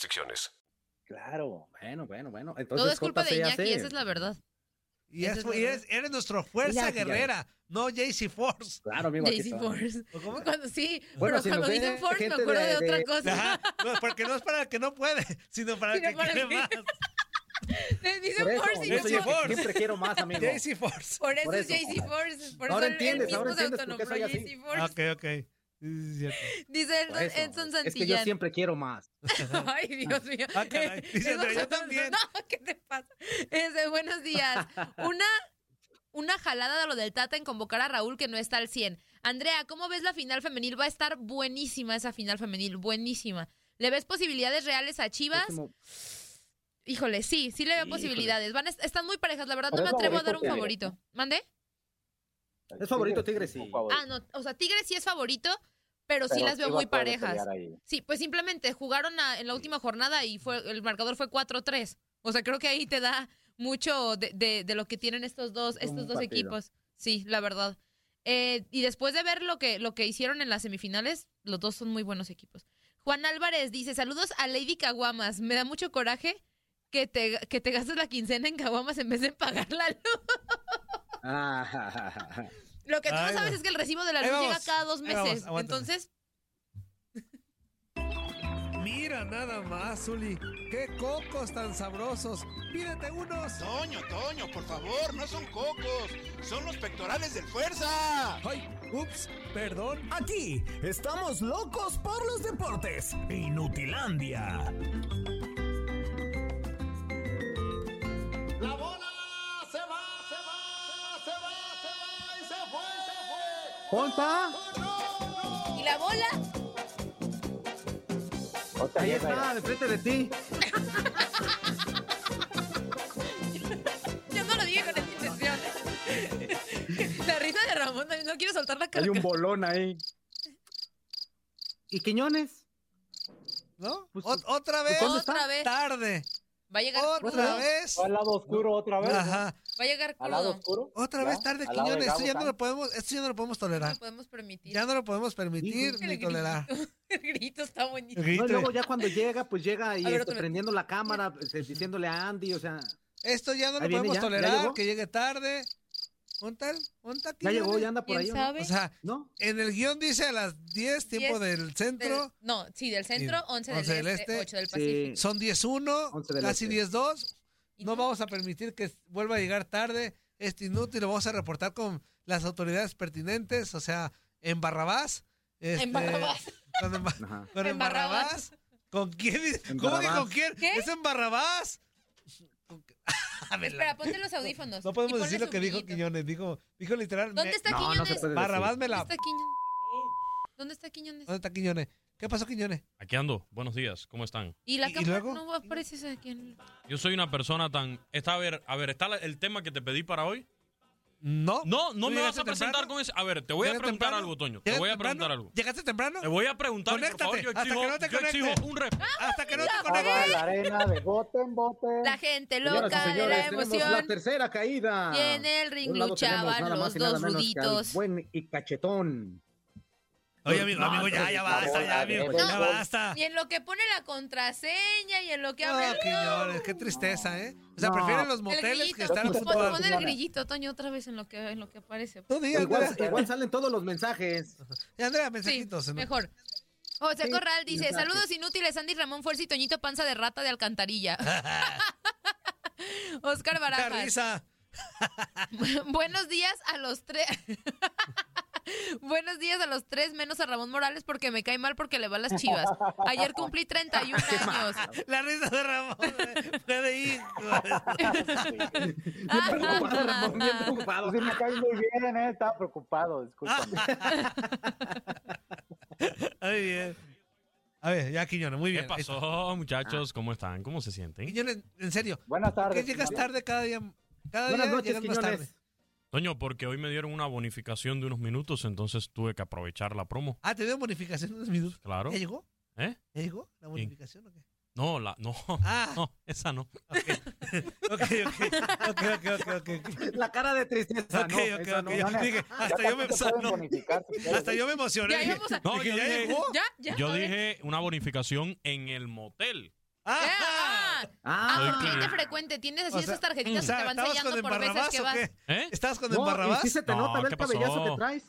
S8: restricciones.
S3: Claro, bueno, bueno, bueno.
S4: Todo
S3: Entonces,
S4: es culpa de. Iñaki, esa es la verdad.
S2: Y, es-
S4: es
S2: y eres, eres nuestro fuerza
S3: Iñaki, ya
S2: guerrera, no JC Force.
S3: Claro, amigo.
S4: JC. Force.
S2: ¿O cómo?
S4: Cuando, sí,
S3: Bueno,
S4: pero
S3: si
S4: cuando dicen Force me acuerdo de,
S3: de-
S4: otra
S3: de-
S4: cosa.
S2: Ajá, no, porque no es para el que no puede, sino para el que
S4: para el
S2: quiere
S4: que-
S2: más.
S4: Dicen
S3: Por eso,
S4: Force y
S3: yo el
S2: Force.
S3: siempre quiero más, amigo.
S2: JC Force.
S4: Por eso,
S3: Por
S4: es
S3: eso.
S4: JC Force. Por
S3: Ahora
S4: eso
S3: entiendes, ahora
S4: mismo se
S3: entiendes por qué
S4: autonombró
S3: soy así.
S4: JC Force.
S2: Ok, ok. Sí, sí, es cierto.
S4: Dice
S3: Por eso,
S4: Edson
S3: Es que yo
S4: Santillán.
S3: siempre quiero más.
S4: Ay, Dios mío.
S2: Ah, caray. Dice
S4: Edson
S2: Andrea, yo
S4: Santillán,
S2: también.
S4: No, ¿qué te pasa? Ese, buenos días. Una, una jalada de lo del Tata en convocar a Raúl que no está al 100. Andrea, ¿cómo ves la final femenil? Va a estar buenísima esa final femenil, buenísima. ¿Le ves posibilidades reales a Chivas?
S3: Próximo-
S4: Híjole, sí, sí le veo posibilidades. Van, a- están muy parejas, la verdad no me atrevo a dar un favorito. ¿Mande?
S3: Es favorito Tigres, sí.
S4: Ah, no, o sea, Tigres sí es favorito, pero, sí
S5: Pero
S4: las veo muy parejas. Sí, pues simplemente jugaron a- en la última jornada y fue el marcador fue 4-3. O sea, creo que ahí te da mucho de, de- de lo que tienen estos dos,
S3: Un
S4: estos dos
S3: partido.
S4: equipos. Sí, la verdad. Eh, y después de ver lo que, lo que hicieron en las semifinales, los dos son muy buenos equipos. Juan Álvarez dice, saludos a Lady Caguamas. Me da mucho coraje que te, que te gastes la quincena en Caguamas en vez de pagar la luz.
S3: Ah.
S4: Lo que tú
S2: Ay,
S4: no sabes es que el recibo de la luz llega cada dos
S2: vamos,
S4: meses. Entonces,
S2: Mira nada más, Zuli. Qué cocos tan sabrosos. Pídete unos.
S9: Toño, Toño, por favor, no son cocos, son los pectorales del fuerza.
S2: Ay, ups, perdón.
S10: Aquí estamos locos por los deportes. Inutilandia.
S3: Ponta,
S4: ¿y la bola?
S5: Otra
S3: ahí está, de frente de ti.
S4: Yo no lo dije con esa intención. La risa de Ramón, no, quiero soltar la cara.
S3: Hay un bolón ahí. ¿Y Quiñones?
S2: ¿No?
S3: Pues,
S2: Ot- otra vez.
S4: Otra vez.
S2: Tarde.
S4: Va a llegar
S2: Otra
S4: crudo.
S2: vez.
S5: ¿Va al lado oscuro otra vez?
S2: Ajá.
S4: Va a llegar
S5: ¿Al lado
S4: crudo.
S5: oscuro?
S2: Otra
S5: ¿Ya?
S2: vez tarde,
S5: ¿Al lado de
S2: Quiñones. Esto ya no lo podemos, esto ya no lo podemos
S4: No
S2: tolerar.
S4: lo podemos permitir.
S2: Ya no lo podemos permitir ni tolerar.
S4: grito, el grito está buenísimo.
S3: No, y luego ya cuando llega, pues llega y
S4: ver,
S3: este,
S4: vez.
S3: prendiendo la cámara, este, diciéndole a Andy, o sea,
S2: Esto ya no lo podemos
S3: ya, ya
S2: tolerar,
S3: llegó.
S2: que llegue tarde. ¿Monta? ¿Monta
S3: ya llegó, ya anda por
S4: ¿Quién
S3: ahí, ¿o no?
S4: sabe?
S2: O sea,
S3: ¿no?
S2: en el guion dice a las 10, tiempo
S4: 10
S2: del centro.
S4: Del- no, sí, del centro,
S2: Y
S4: 11 del,
S2: 11 del
S4: este,
S2: este.
S4: 8 del
S3: Sí.
S4: Pacífico.
S2: Son 10-1,
S3: 11 del
S2: casi
S3: este.
S2: 10-2.
S4: ¿Y
S2: No vamos a permitir que vuelva a llegar tarde. Este inútil lo vamos a reportar con las autoridades pertinentes, o sea, en Barrabás. este,
S4: En Barrabás.
S2: Con, en con
S4: En
S2: Barrabás. ¿Con quién?
S3: En
S2: ¿Cómo que con quién?
S4: ¿Qué?
S2: Es en Barrabás. A ver,
S4: Espera, ponte los audífonos.
S2: no podemos decir lo que dijo. Quiñones. Dijo, dijo literal.
S4: ¿Dónde
S2: me-
S4: está
S3: No, no
S4: Quiñones?
S2: Barrabás me
S4: ¿Dónde
S2: la.
S4: está Quiñones? ¿Dónde está Quiñones?
S2: ¿Dónde está Quiñones? ¿Qué pasó, Quiñones?
S11: Aquí ando. Buenos días. ¿Cómo están?
S4: ¿Y la
S2: ¿Y- y
S4: cámara
S2: luego?
S4: no aparece ese aquí en-
S11: Yo soy una persona tan... Está, a ver, a ver, ¿está la- el tema que te pedí para hoy?
S2: No.
S11: No, no
S2: ¿Tú
S11: me vas
S2: llegaste
S11: a presentar
S2: temprano?
S11: con eso. A ver, te voy a
S2: ¿Llegaste
S11: preguntar
S2: temprano?
S11: algo, Toño. Te
S2: ¿Llegaste
S11: voy a
S2: temprano?
S11: preguntar algo.
S2: ¿Llegaste temprano?
S11: Te voy a preguntar, por
S2: Conéctate,
S11: favor. Yo
S2: hasta
S11: exijo,
S2: que no te
S11: yo exijo un rep.
S2: Hasta que no te
S4: la
S2: conectes.
S5: La arena de bote en bote.
S4: La gente
S3: Señoras y
S4: loca de
S3: señores,
S4: la
S3: tenemos
S4: emoción.
S3: la tercera caída.
S4: Y en el ring
S3: De un lado tenemos
S4: luchaban
S3: nada más
S4: los
S3: y nada
S4: dos
S3: menos que al
S4: ruditos.
S3: Buen y cachetón.
S2: Oye, amigo,
S3: No,
S2: amigo, ya,
S3: pero
S2: ya basta, ya, amigo,
S5: no.
S2: ya basta.
S4: Y en lo que pone la contraseña y en lo que
S2: No,
S4: abre el...
S2: Quiñones, qué tristeza, ¿eh? O sea,
S3: No.
S2: prefieren los
S4: el
S2: moteles
S4: grillito.
S2: que estar
S4: Pon-
S2: ocupados.
S4: pon el grillito, Toño, otra vez en lo que, en lo que aparece.
S2: Tú di,
S3: Igual,
S2: Andrea.
S3: igual salen todos los mensajes.
S2: Y Andrea,
S4: Sí,
S2: mensajitos. ¿no?
S4: mejor. José
S3: Sí,
S4: Corral dice,
S3: mensajes.
S4: saludos inútiles, Andy Ramón Fuerza y Toñito Panza de Rata de Alcantarilla. Oscar Barajas.
S2: risa.
S4: Buenos días a los tres. Buenos días a los tres, menos a Ramón Morales porque me cae mal porque le va a las chivas. Ayer cumplí 31 años.
S2: La risa de Ramón fue de hijo.
S3: Bien preocupado, Ramón, bien preocupado.
S5: Sí, me cae muy bien, ¿eh? Estaba preocupado, discúlpame.
S2: Muy bien. A ver, ya, Quiñones, muy
S11: ¿Qué
S2: bien.
S11: pasó, muchachos? ¿Cómo están? ¿Cómo se sienten?
S2: Quiñones, en serio,
S5: Buenas
S2: ¿por qué
S5: tardes.
S2: llegas tarde cada día? Cada
S3: Buenas
S2: día
S3: noches,
S2: llegas más tarde.
S11: Toño, porque hoy me dieron una bonificación de unos minutos, entonces tuve que aprovechar la promo.
S2: Ah, te dio bonificación de unos minutos.
S11: Claro.
S2: ¿Ya llegó?
S11: ¿Eh?
S2: ¿Ya llegó la bonificación o qué?
S11: No, la, no,
S2: Ah,
S11: no, esa no.
S2: ok. Ok, ok, ok, ok, ok, ok.
S3: La cara de tristeza,
S2: Ok,
S3: no,
S2: ok, ok.
S3: no.
S2: Dije, hasta yo me, no, hasta yo emocioné.
S4: Ya a-
S11: No,
S2: dije,
S11: yo
S2: ¿ya
S11: dije-
S2: llegó?
S4: ¿Ya? ¿Ya?
S11: Yo dije una bonificación en el motel.
S2: Ah,
S4: Ah,
S3: Ah.
S4: Ah,
S11: Soy
S4: cliente frecuente. Tienes así
S2: O sea,
S4: esas tarjetitas
S2: o sea,
S4: que te van
S2: ¿estabas
S4: sellando
S2: con
S4: por veces que vas.
S11: ¿Eh?
S2: ¿Estás con
S3: No, y
S2: Embarrabás?
S3: sí se te
S11: No,
S3: nota, ve
S11: ¿qué
S3: el cabellazo que traes.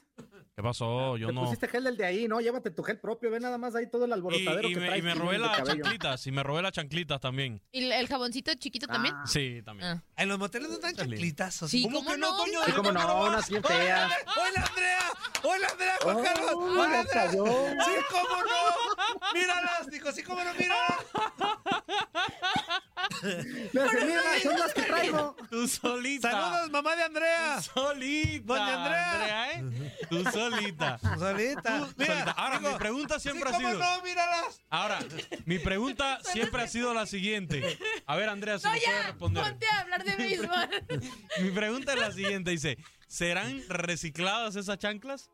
S11: ¿Qué pasó? Yo
S3: Te
S11: no.
S3: pusiste gel del de ahí, ¿no? Llévate tu gel propio, ve nada más ahí todo el
S11: Y,
S3: alborotadero
S11: y
S3: que
S11: me,
S3: traes.
S11: y me robé las chanclitas. Y me robé las chanclitas también.
S4: ¿Y el jaboncito chiquito también?
S3: Ah.
S11: Sí, también.
S4: Ah.
S2: ¿En los moteles no dan chanclitas? ¿o
S4: Sí,
S2: ¿Cómo
S4: ¿cómo
S2: que no? Toño?
S3: Sí, cómo no, unas bien feas.
S2: ¡Hola, Andrea! ¡Hola, Andrea, Juan
S3: Oh,
S2: Carlos! ¡Hola, Andrea!
S3: cayó.
S2: ¡Sí, cómo no! ¡Míralas! Dijo, sí, cómo no, míralas.
S3: Hace, mira, son las que traigo.
S11: Tú solita.
S2: ¡Saludos, mamá de Andrea!
S11: Tú solita.
S2: Doña Andrea.
S11: ¿eh? Tú solita.
S2: Solita.
S11: Solita. Ahora,
S2: digo,
S11: mi pregunta siempre
S2: sí,
S11: ha
S2: cómo
S11: sido.
S2: no, míralas!
S11: Ahora, mi pregunta siempre ha sido la siguiente. A ver, Andrea, si
S4: No,
S11: me puede
S4: ya,
S11: responder.
S4: ponte a hablar de béisbol.
S11: Mi pregunta es la siguiente, dice, ¿serán recicladas esas chanclas?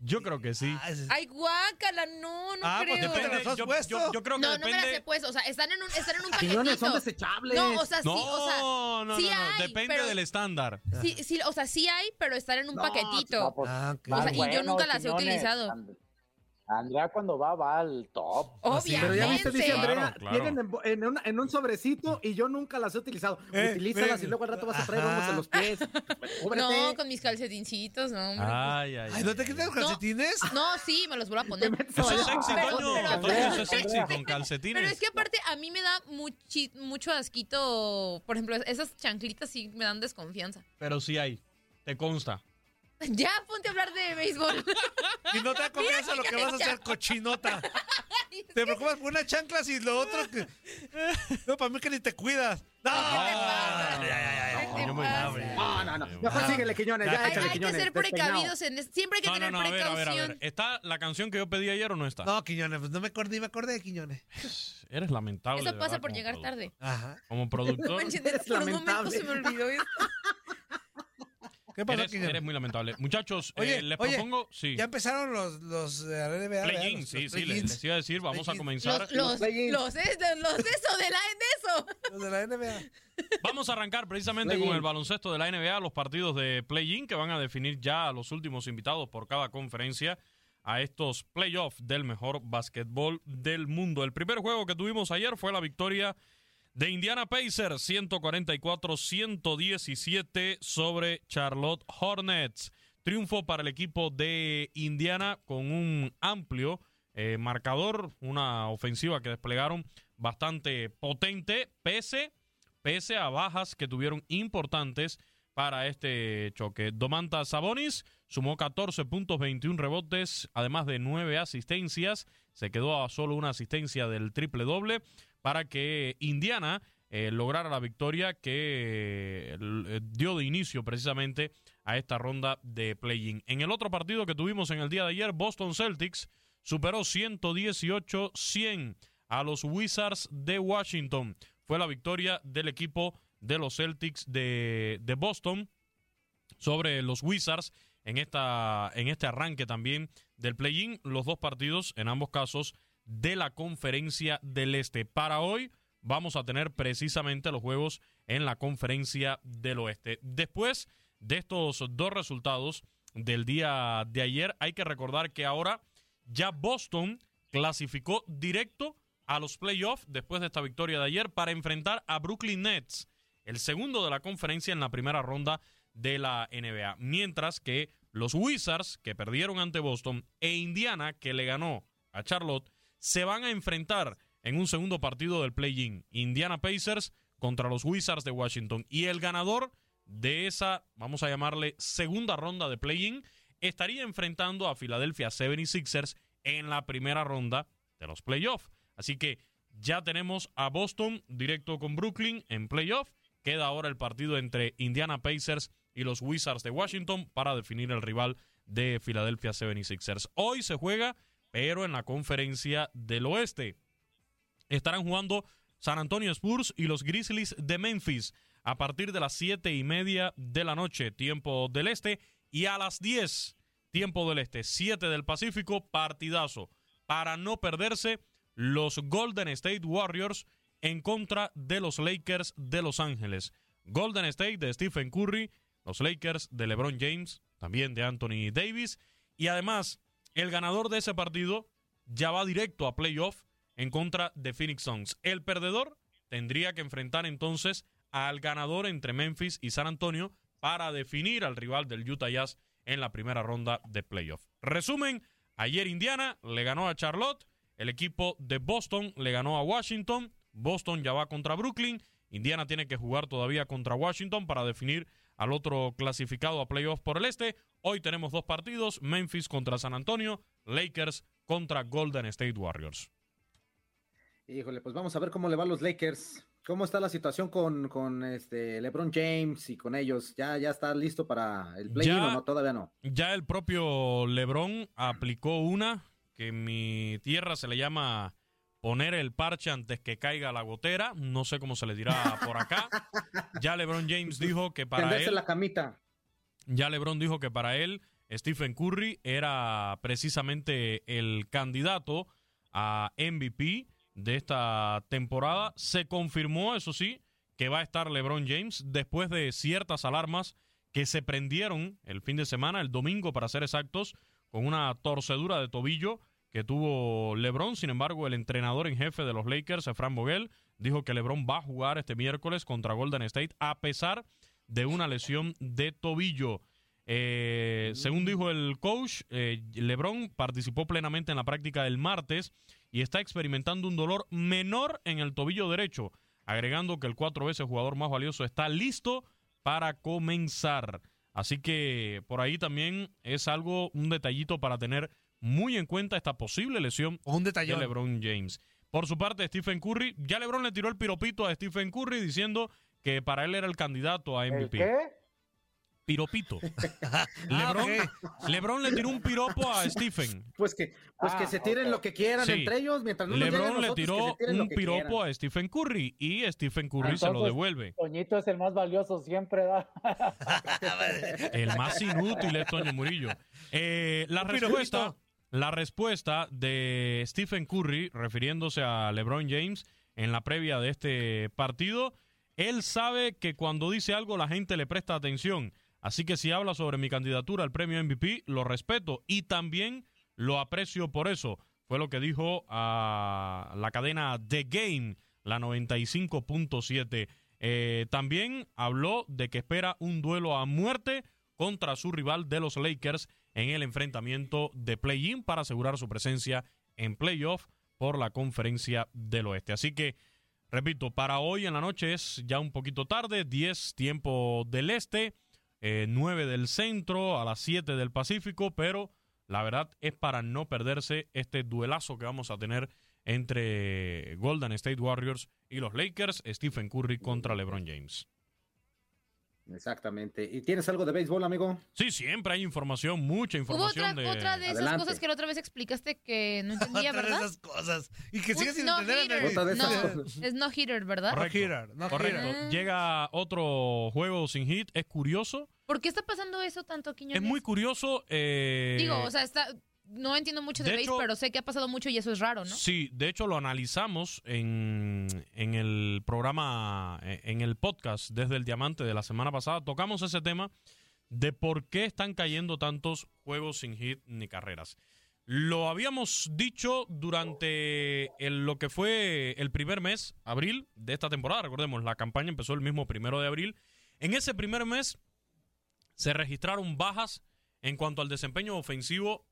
S11: Yo creo que sí.
S2: Ah,
S4: Ay, guácala, no, no
S2: Ah, pues
S4: creo.
S2: depende. las has
S11: yo,
S2: puesto?
S11: yo- yo creo que
S4: No, no me las he
S11: depende.
S4: puesto. O sea, están en un, están en un
S3: Quiñones son
S4: paquetito.
S3: desechables.
S4: No, o sea, sí,
S11: No,
S4: o sea,
S11: no, no,
S4: sí
S11: no,
S4: hay,
S11: depende
S4: pero-
S11: del estándar.
S4: sí, sí, o sea, sí hay, pero están en un
S3: No,
S4: paquetito.
S5: No, pues,
S2: Ah,
S5: más
S4: O sea, y yo nunca las he utilizado.
S5: Andrea cuando va, va al top.
S4: Obviamente.
S3: Pero ya viste, dice Andrea,
S11: claro.
S3: vienen en, bo- en una- en un sobrecito y yo nunca las he utilizado.
S2: Eh,
S3: Utilízalas y luego al rato vas a traer unos en los pies.
S4: No, con mis calcetincitos, no, hombre.
S11: Ay, ay,
S2: Ay. ¿no te quitas los calcetines?
S4: No, sí, me los vuelvo a poner.
S11: Eso es sexy, Toño, eso es sexy con calcetines.
S4: Pero es que aparte a mí me da muchi- mucho asquito, por ejemplo, esas chanclitas sí me dan desconfianza.
S11: Pero sí hay. Te consta.
S4: Ya, ponte a hablar de béisbol.
S2: Y no te da confianza lo que vas a hacer, cochinota. Te preocupas por unas chanclas y lo otro que... No, para mí que ni te cuidas. No.
S3: No, no, no. Mejor síguele, Quiñones. Ya,
S2: Hay-
S4: Hay,
S3: échale,
S4: hay que
S3: Quiñones.
S4: ser precavidos en siempre hay que
S11: No, no,
S4: tener
S11: no, a ver, a ver, a
S4: precaución.
S11: ver. ¿Está la canción que yo pedí ayer o no está?
S2: No, Quiñones, pues no me acordé, ni me acordé de Quiñones.
S11: Eres lamentable.
S4: Eso
S11: de
S4: pasa
S11: verdad,
S4: por
S11: como
S4: llegar tarde.
S2: Ajá.
S11: Como
S4: No
S11: productor,
S4: manches,
S3: Eres
S4: por un momento
S3: lamentable.
S4: se me olvidó esto.
S2: ¿Qué pasó,
S11: eres, muy lamentable. Muchachos,
S2: Oye,
S11: eh, les
S2: oye,
S11: propongo... Sí.
S2: Ya empezaron los, los eh, NBA, ¿verdad?
S11: Play-in,
S2: Los-
S11: sí,
S2: los
S11: sí, les, les iba a decir, vamos a comenzar.
S4: Los, los, los, de eso, de la de eso.
S2: Los de la NBA.
S11: Vamos a arrancar precisamente con el baloncesto de la NBA, los partidos de play-in que van a definir ya a los últimos invitados por cada conferencia a estos playoffs del mejor básquetbol del mundo. El primer juego que tuvimos ayer fue la victoria de Indiana Pacers 144-117 sobre Charlotte Hornets. Triunfo para el equipo de Indiana con un amplio eh, marcador, una ofensiva que desplegaron bastante potente, pese, pese a bajas que tuvieron importantes para este choque. Domantas Sabonis sumó 14 puntos, 21 rebotes, además de 9 asistencias. Se quedó a solo una asistencia del triple doble para que Indiana eh, lograra la victoria que eh, dio de inicio precisamente a esta ronda de play-in. En el otro partido que tuvimos en el día de ayer, Boston Celtics superó 118-100 a los Wizards de Washington. Fue la victoria del equipo de los Celtics de, de Boston sobre los Wizards en, esta, en este arranque también del play-in. Los dos partidos, en ambos casos, de la conferencia del Este. Para hoy vamos a tener precisamente los juegos en la conferencia del Oeste. Después de estos dos resultados del día de ayer, hay que recordar que ahora ya Boston clasificó directo a los playoffs después de esta victoria de ayer para enfrentar a Brooklyn Nets, el segundo de la conferencia en la primera ronda de la NBA. Mientras que los Wizards, que perdieron ante Boston, e Indiana, que le ganó a Charlotte, se van a enfrentar en un segundo partido del play-in. Indiana Pacers contra los Wizards de Washington. Y el ganador de esa, vamos a llamarle, segunda ronda de play-in, estaría enfrentando a Philadelphia 76ers en la primera ronda de los playoffs. Así que ya tenemos a Boston directo con Brooklyn en playoff. Queda ahora el partido entre Indiana Pacers y los Wizards de Washington para definir el rival de Philadelphia 76ers. Hoy se juega, en la conferencia del oeste. Estarán jugando San Antonio Spurs y los Grizzlies de Memphis a partir de las siete y media de la noche, tiempo del este, y a las 10, tiempo del este, 7 del Pacífico, partidazo. Para no perderse, los Golden State Warriors en contra de los Lakers de Los Ángeles. Golden State de Stephen Curry, los Lakers de LeBron James, también de Anthony Davis, y además el ganador de ese partido ya va directo a playoff en contra de Phoenix Suns. El perdedor tendría que enfrentar entonces al ganador entre Memphis y San Antonio para definir al rival del Utah Jazz en la primera ronda de playoff. Resumen, ayer Indiana le ganó a Charlotte, el equipo de Boston le ganó a Washington, Boston ya va contra Brooklyn, Indiana tiene que jugar todavía contra Washington para definir al otro clasificado a playoff por el este. Hoy tenemos dos partidos, Memphis contra San Antonio, Lakers contra Golden State Warriors.
S3: Híjole, pues vamos a ver cómo le va a los Lakers. ¿Cómo está la situación con, con este LeBron James y con ellos? ¿Ya, ya está listo para el play o no? Todavía no.
S11: Ya el propio LeBron aplicó una que en mi tierra se le llama poner el parche antes que caiga la gotera. No sé cómo se le dirá por acá. Ya LeBron James dijo que para él.
S3: la camita.
S11: Ya LeBron dijo que para él Stephen Curry era precisamente el candidato a MVP de esta temporada. Se confirmó, eso sí, que va a estar LeBron James después de ciertas alarmas que se prendieron el fin de semana, el domingo para ser exactos, con una torcedura de tobillo que tuvo LeBron. Sin embargo, el entrenador en jefe de los Lakers, Efran Vogel, dijo que LeBron va a jugar este miércoles contra Golden State a pesar de una lesión de tobillo. Eh, según dijo el coach, eh, LeBron participó plenamente en la práctica del martes y está experimentando un dolor menor en el tobillo derecho, agregando que el cuatro veces jugador más valioso está listo para comenzar. Así que por ahí también es algo, un detallito para tener muy en cuenta esta posible lesión
S2: un de
S11: LeBron James. Por su parte, Stephen Curry, ya LeBron le tiró el piropito a Stephen Curry diciendo que para él era el candidato a MVP.
S5: qué?
S11: Piropito. Lebron, Lebron le tiró un piropo a Stephen.
S3: Pues que, pues que
S5: Ah,
S3: se tiren lo que quieran
S11: Sí.
S3: entre ellos mientras no nos
S11: Lebron le
S3: que
S11: tiró un piropo
S3: quieran.
S11: a Stephen Curry y Stephen Curry se lo devuelve.
S5: Toñito es el más valioso siempre, ¿da?
S11: El más inútil es Toño Murillo. Eh, la respuesta,
S2: piropito.
S11: La respuesta de Stephen Curry, refiriéndose a LeBron James en la previa de este partido, él sabe que cuando dice algo la gente le presta atención. Así que si habla sobre mi candidatura al premio MVP, lo respeto y también lo aprecio por eso. Fue lo que dijo a la cadena The Game, la 95.7. Eh, también habló de que espera un duelo a muerte contra su rival de los Lakers en el enfrentamiento de play-in para asegurar su presencia en playoff por la conferencia del oeste. Así que, repito, para hoy en la noche es ya un poquito tarde, 10 tiempo del este, eh, 9 del centro, a las 7 del Pacífico, pero la verdad es para no perderse este duelazo que vamos a tener entre Golden State Warriors y los Lakers, Stephen Curry contra LeBron James.
S3: Exactamente. ¿Y tienes algo de béisbol, amigo?
S11: Sí, siempre hay información, mucha
S4: Hubo
S11: información
S4: otra,
S11: de...
S4: otra de esas
S3: Adelante.
S4: cosas que la otra vez explicaste que no entendía,
S2: Otra de
S4: ¿verdad?
S2: esas cosas. Y que sigues sin
S4: no
S2: entender.
S4: No, es no hitter, ¿verdad?
S11: Correcto.
S2: No hitter, no
S11: Correcto.
S4: hitter.
S11: Llega otro juego sin hit. Es curioso.
S4: ¿Por qué está pasando eso tanto, Quiñones?
S11: Es muy curioso. eh,
S4: Digo, o sea, está, no entiendo mucho de,
S11: de
S4: base, pero sé que ha pasado mucho y eso es raro, ¿no?
S11: Sí, de hecho lo analizamos en, en el programa, eh, en el podcast desde el Diamante de la semana pasada. Tocamos ese tema de por qué están cayendo tantos juegos sin hit ni carreras. Lo habíamos dicho durante el- lo que fue el primer mes, abril, de esta temporada. Recordemos, la campaña empezó el mismo primero de abril. En ese primer mes se registraron bajas en cuanto al desempeño ofensivo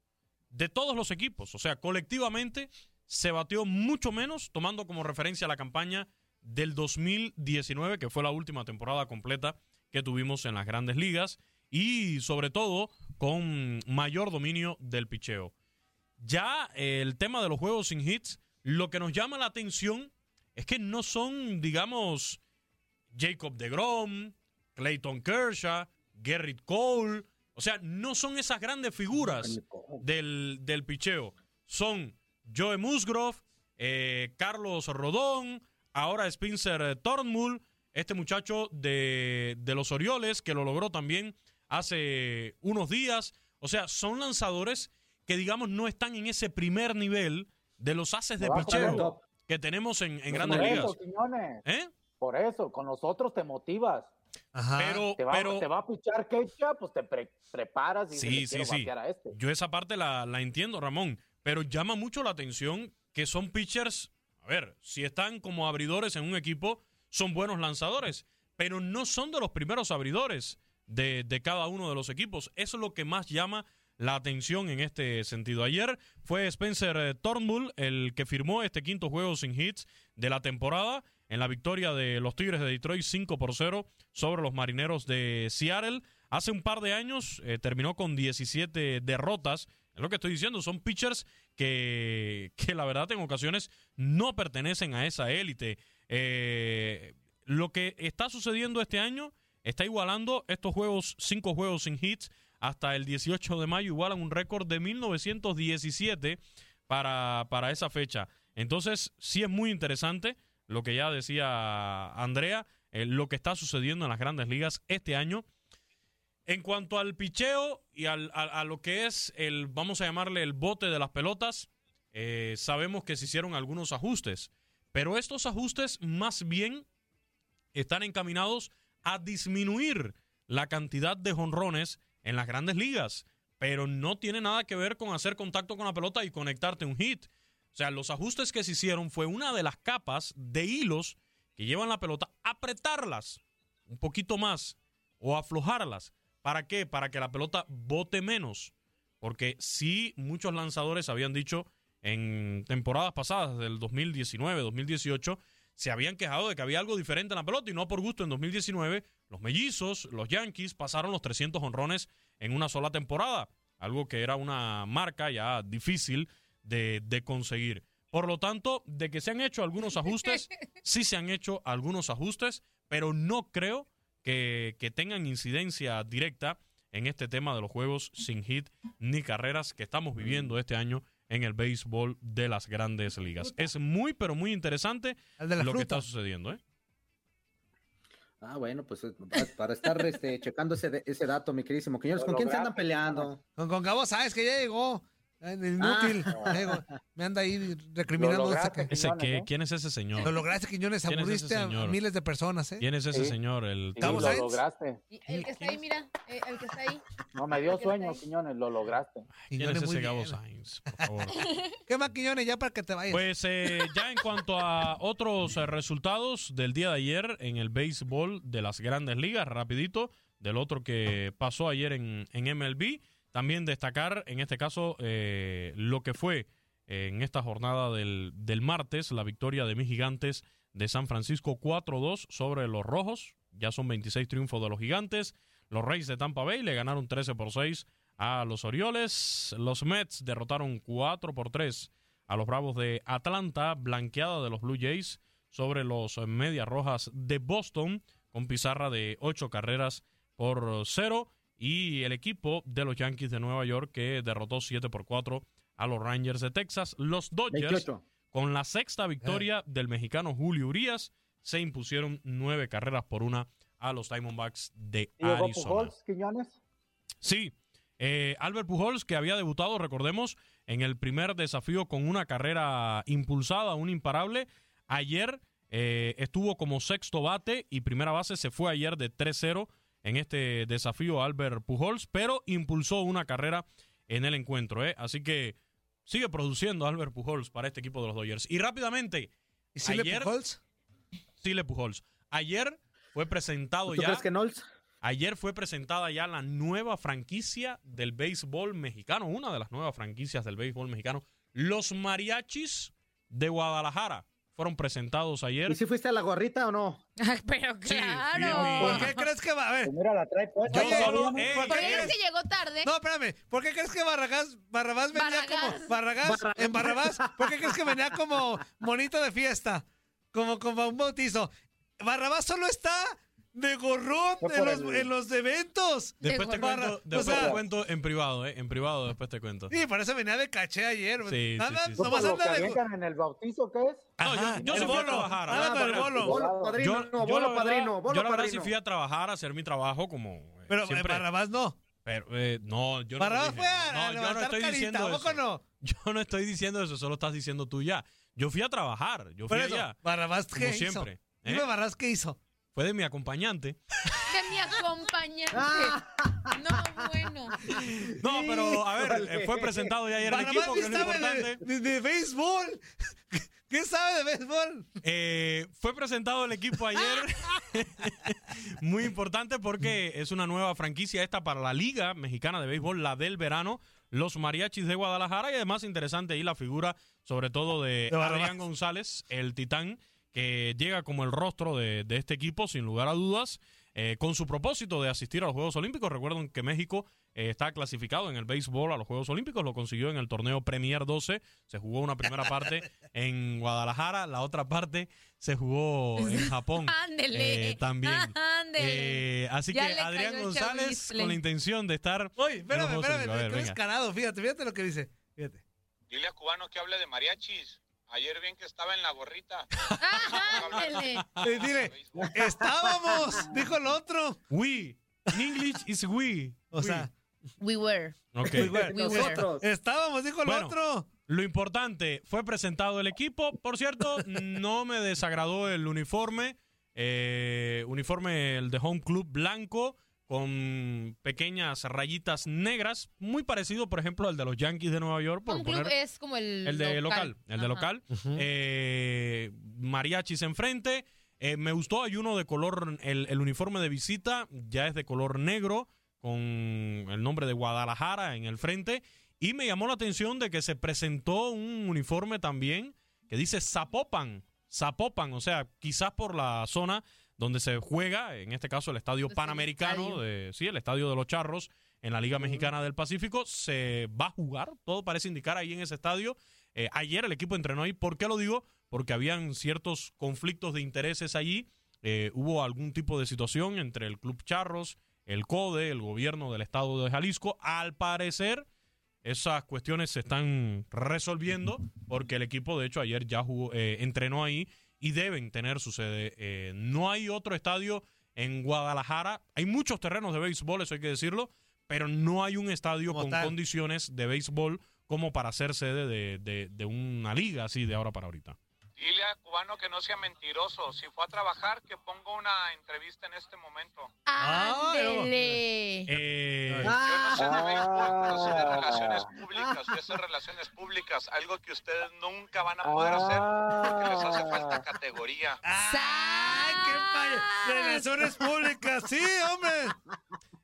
S11: de todos los equipos. O sea, colectivamente se batió mucho menos, tomando como referencia la campaña del 2019, que fue la última temporada completa que tuvimos en las grandes ligas, y sobre todo con mayor dominio del picheo. Ya eh, el tema de los juegos sin hits, lo que nos llama la atención es que no son, digamos, Jacob DeGrom, Clayton Kershaw, Gerrit Cole, o sea, no son esas grandes figuras del, del picheo. Son Joe Musgrove, eh, Carlos Rodón, ahora Spencer Tornmull, este muchacho de, de los Orioles que lo logró también hace unos días. O sea, son lanzadores que, digamos, no están en ese primer nivel de los haces de picheo que tenemos en, en grandes
S5: eso,
S11: ligas.
S5: Quiñones,
S11: ¿Eh?
S5: Por eso, con nosotros te motivas.
S2: Ajá.
S11: Pero,
S5: Te va,
S11: pero
S5: te va a pichar Kecha, pues te pre- preparas y
S11: Sí,
S5: dices,
S11: sí,
S5: "Le quiero
S11: sí.
S5: batear a este.
S11: Yo esa parte la, la entiendo, Ramón, pero llama mucho la atención que son pitchers, A ver, si están como abridores en un equipo, son buenos lanzadores, pero no son de los primeros abridores de, de cada uno de los equipos. Eso es lo que más llama la atención en este sentido. Ayer fue Spencer eh, Turnbull el que firmó este quinto juego sin hits de la temporada en la victoria de los Tigres de Detroit 5 por 0 sobre los Marineros de Seattle. Hace un par de años eh, terminó con 17 derrotas. Es lo que estoy diciendo, son pitchers que, que la verdad en ocasiones no pertenecen a esa élite. Eh, lo que está sucediendo este año está igualando estos juegos, cinco juegos sin hits, hasta el 18 de mayo, igualan un récord de 1917 para, para esa fecha. Entonces, sí es muy interesante lo que ya decía Andrea, eh, lo que está sucediendo en las grandes ligas este año. En cuanto al picheo y al, a, lo que es el, vamos a llamarle el bote de las pelotas, eh, sabemos que se hicieron algunos ajustes, pero estos ajustes más bien están encaminados a disminuir la cantidad de jonrones en las grandes ligas, pero no tiene nada que ver con hacer contacto con la pelota y conectarte un hit. O sea, los ajustes que se hicieron fue una de las capas de hilos que llevan la pelota, apretarlas un poquito más o aflojarlas. ¿Para qué? Para que la pelota bote menos. Porque sí, muchos lanzadores habían dicho en temporadas pasadas, del 2019, 2018, se habían quejado de que había algo diferente en la pelota y no por gusto en 2019 los mellizos, los Yankees pasaron los 300 honrones en una sola temporada, algo que era una marca ya difícil de, de conseguir. Por lo tanto, de que se han hecho algunos ajustes, sí se han hecho algunos ajustes, pero no creo que, que tengan incidencia directa en este tema de los juegos sin hit ni carreras que estamos viviendo este año en el béisbol de las grandes ligas. Es muy, pero muy interesante
S2: El de la
S11: lo que está sucediendo. ¿eh?
S3: Ah, bueno, pues eh, pa- para estar este, checando ese, de- ese dato, mi queridísimo Quiñones, ¿con quién se andan peleando?
S2: Con, con Gabo sabes que ya llegó. Inútil.
S3: Ah.
S2: Ya llegó. Me anda ahí recriminando.
S5: Lo
S2: ese
S5: lograste,
S11: ¿qué?
S5: ¿eh?
S11: ¿Quién es ese señor?
S2: Lo lograste, Quiñones.
S11: ¿Quién es
S2: Aburriste a miles de personas, ¿eh?
S11: ¿Quién es ese
S5: Sí.
S11: señor? El
S5: Sí,
S2: ¿Gabo
S5: lo
S2: Sainz?
S5: lograste.
S4: Y el que está ahí, mira, eh, el que está ahí.
S5: No, me dio sueño. Quiñones, lo lograste.
S11: ¿Quién
S2: Quiñones
S11: es
S2: muy
S11: ese Gabo
S2: bien.
S11: Sainz? Por favor.
S2: ¿Qué más, Quiñones? Ya para que te vayas.
S11: Pues eh, ya en cuanto a otros eh, resultados del día de ayer en el béisbol de las grandes ligas, rapidito, del otro que pasó ayer en, en MLB, también destacar en este caso eh, lo que fue eh, en esta jornada del, del martes, la victoria de mis gigantes de San Francisco 4-2 sobre los rojos, ya son 26 triunfos de los gigantes, los Reyes de Tampa Bay le ganaron 13 por 6 a los Orioles, los Mets derrotaron 4 por 3 a los Bravos de Atlanta, blanqueada de los Blue Jays sobre los Medias Rojas de Boston, con pizarra de ocho carreras por cero, y el equipo de los Yankees de Nueva York que derrotó 7 por 4 a los Rangers de Texas. Los Dodgers,
S3: 28.
S11: con la sexta victoria del mexicano Julio Urias, se impusieron nueve carreras por una a los Diamondbacks de
S5: ¿Llegó
S11: Arizona.
S5: Pujols, Quiñones?
S11: Sí, eh, Albert Pujols, que había debutado, recordemos, en el primer desafío con una carrera impulsada, un imparable. Ayer eh, estuvo como sexto bate y primera base, se fue ayer de 3-0 en este desafío Albert Pujols, pero impulsó una carrera en el encuentro. ¿eh? Así que sigue produciendo Albert Pujols para este equipo de los Dodgers. Y rápidamente,
S2: ¿Y si le
S11: ayer-
S2: Pujols?
S11: Sile Pujols. Ayer fue presentado
S3: ¿Tú
S11: ya.
S3: crees que Knowles?
S11: Ayer fue presentada ya la nueva franquicia del béisbol mexicano, una de las nuevas franquicias del béisbol mexicano. Los mariachis de Guadalajara fueron presentados ayer.
S3: ¿Y si fuiste a la gorrita o no?
S4: Pero claro.
S2: ¿Por qué crees que va? A ver.
S5: Pues mira, la trae puesta.
S11: Yo solo, eh,
S2: ¿por
S4: ¿Por
S2: qué
S4: crees que llegó tarde?
S2: No, espérame. ¿Por qué crees que Barragás, Barrabás venía
S4: Barragás.
S2: como. Barragás, en Barrabás, ¿por qué crees que venía como monito de fiesta? Como, como un bautizo. Barrabás solo está de gorrón en los, en los eventos.
S11: después te cuento,
S2: o
S11: después
S2: sea-
S11: te cuento en privado, eh, en privado después te cuento.
S2: Sí, por eso venía de caché ayer.
S11: Sí,
S2: Nada,
S11: sí, sí, sí.
S5: ¿Fue
S2: nomás anda de.
S5: en el bautizo qué es?
S11: No, yo-
S2: Ajá,
S11: yo
S2: el
S11: sí fui a
S2: bolo.
S11: trabajar, ah,
S2: el bolo.
S3: Bolo padrino,
S11: Yo,
S3: no,
S11: yo
S3: bolo
S11: la verdad,
S3: padrino, bolo
S11: yo la verdad sí fui a trabajar, a hacer mi trabajo como eh,
S2: Pero eh,
S11: siempre.
S2: Barrabás no.
S11: Pero, eh, no, yo no
S2: Barrabás
S11: dije.
S2: fue a,
S11: No,
S2: a
S11: yo no estoy
S2: carita.
S11: diciendo
S2: ¿A poco
S11: eso.
S2: no?
S11: Yo no estoy diciendo eso, solo estás diciendo tú ya. Yo fui a trabajar, yo fui allá,
S2: Barrabás, ¿qué hizo?
S11: siempre. ¿eh?
S2: Dime, Barrabás, ¿qué hizo?
S11: Fue de mi acompañante.
S4: De mi acompañante.
S3: Ah.
S4: No, bueno.
S11: No, pero a ver, eh, fue presentado ya ayer el equipo, que es lo importante.
S2: de, de, de béisbol. ¿Qué sabe de béisbol?
S11: Eh, fue presentado el equipo ayer. Muy importante porque es una nueva franquicia esta para la Liga Mexicana de Béisbol, la del verano. Los mariachis de Guadalajara y además interesante ahí la figura sobre todo de,
S2: De.
S11: Adrián González, el titán, que llega como el rostro de, de este equipo sin lugar a dudas. eh, con su propósito de asistir a los Juegos Olímpicos. Recuerden que México eh, está clasificado en el béisbol a los Juegos Olímpicos, lo consiguió en el torneo Premier 12. Se jugó una primera parte en Guadalajara, la otra parte se jugó en Japón.
S4: Ándele.
S11: eh, también.
S4: Ándele.
S11: Eh, así
S4: Ya
S11: que Adrián González, con la intención de estar.
S2: Oye, espérame, espérame.
S11: A ver,
S2: descarado, fíjate, fíjate lo que dice. Fíjate.
S12: Dile a que hable de mariachis. Ayer bien que estaba en la gorrita.
S2: Eh, dile, estábamos, dijo el otro.
S11: We. In English is we.
S2: O sea,
S4: We were.
S11: Ok.
S2: we were.
S4: We were.
S2: Estábamos, dijo el
S11: Bueno.
S2: otro.
S11: Lo importante, fue presentado el equipo. Por cierto, no me desagradó el uniforme. Eh, uniforme el de Home Club blanco con pequeñas rayitas negras. Muy parecido, por ejemplo, al de los Yankees de Nueva York. Por
S4: Club
S11: poner
S4: es como el,
S11: el de local. El de local. Eh, mariachis enfrente. Eh, me gustó, hay uno de color, el, el uniforme de visita ya es de color negro, con el nombre de Guadalajara en el frente. Y me llamó la atención de que se presentó un uniforme también que dice Zapopan. Zapopan, o sea, quizás por la zona donde se juega, en este caso el estadio
S4: Es el
S11: panamericano, de, sí, el estadio de los Charros en la Liga Mexicana del Pacífico, se va a jugar, todo parece indicar ahí en ese estadio. Eh, ayer el equipo entrenó ahí, ¿por qué lo digo? Porque habían ciertos conflictos de intereses allí, Eh, hubo algún tipo de situación entre el Club Charros, el CODE, el gobierno del estado de Jalisco, al parecer esas cuestiones se están resolviendo porque el equipo, de hecho, ayer ya jugó, eh, entrenó ahí y deben tener su sede. Eh, no hay otro estadio en Guadalajara. Hay muchos terrenos de béisbol, eso hay que decirlo, pero no hay un estadio
S2: Como
S11: con
S2: tal.
S11: condiciones de béisbol como para ser sede de, de- de una liga así de ahora para ahorita.
S12: Dile a Cubano que no sea mentiroso. Si fue a trabajar, que ponga una entrevista en este momento.
S2: Ah,
S4: Ándele.
S11: Eh,
S12: Yo no sé de béisbol, pero sé de
S5: Ah.
S12: relaciones públicas. Y esas relaciones públicas, algo que ustedes nunca van a poder hacer porque les hace falta categoría.
S2: ¡Ay, qué payo! Relaciones públicas, sí, hombre.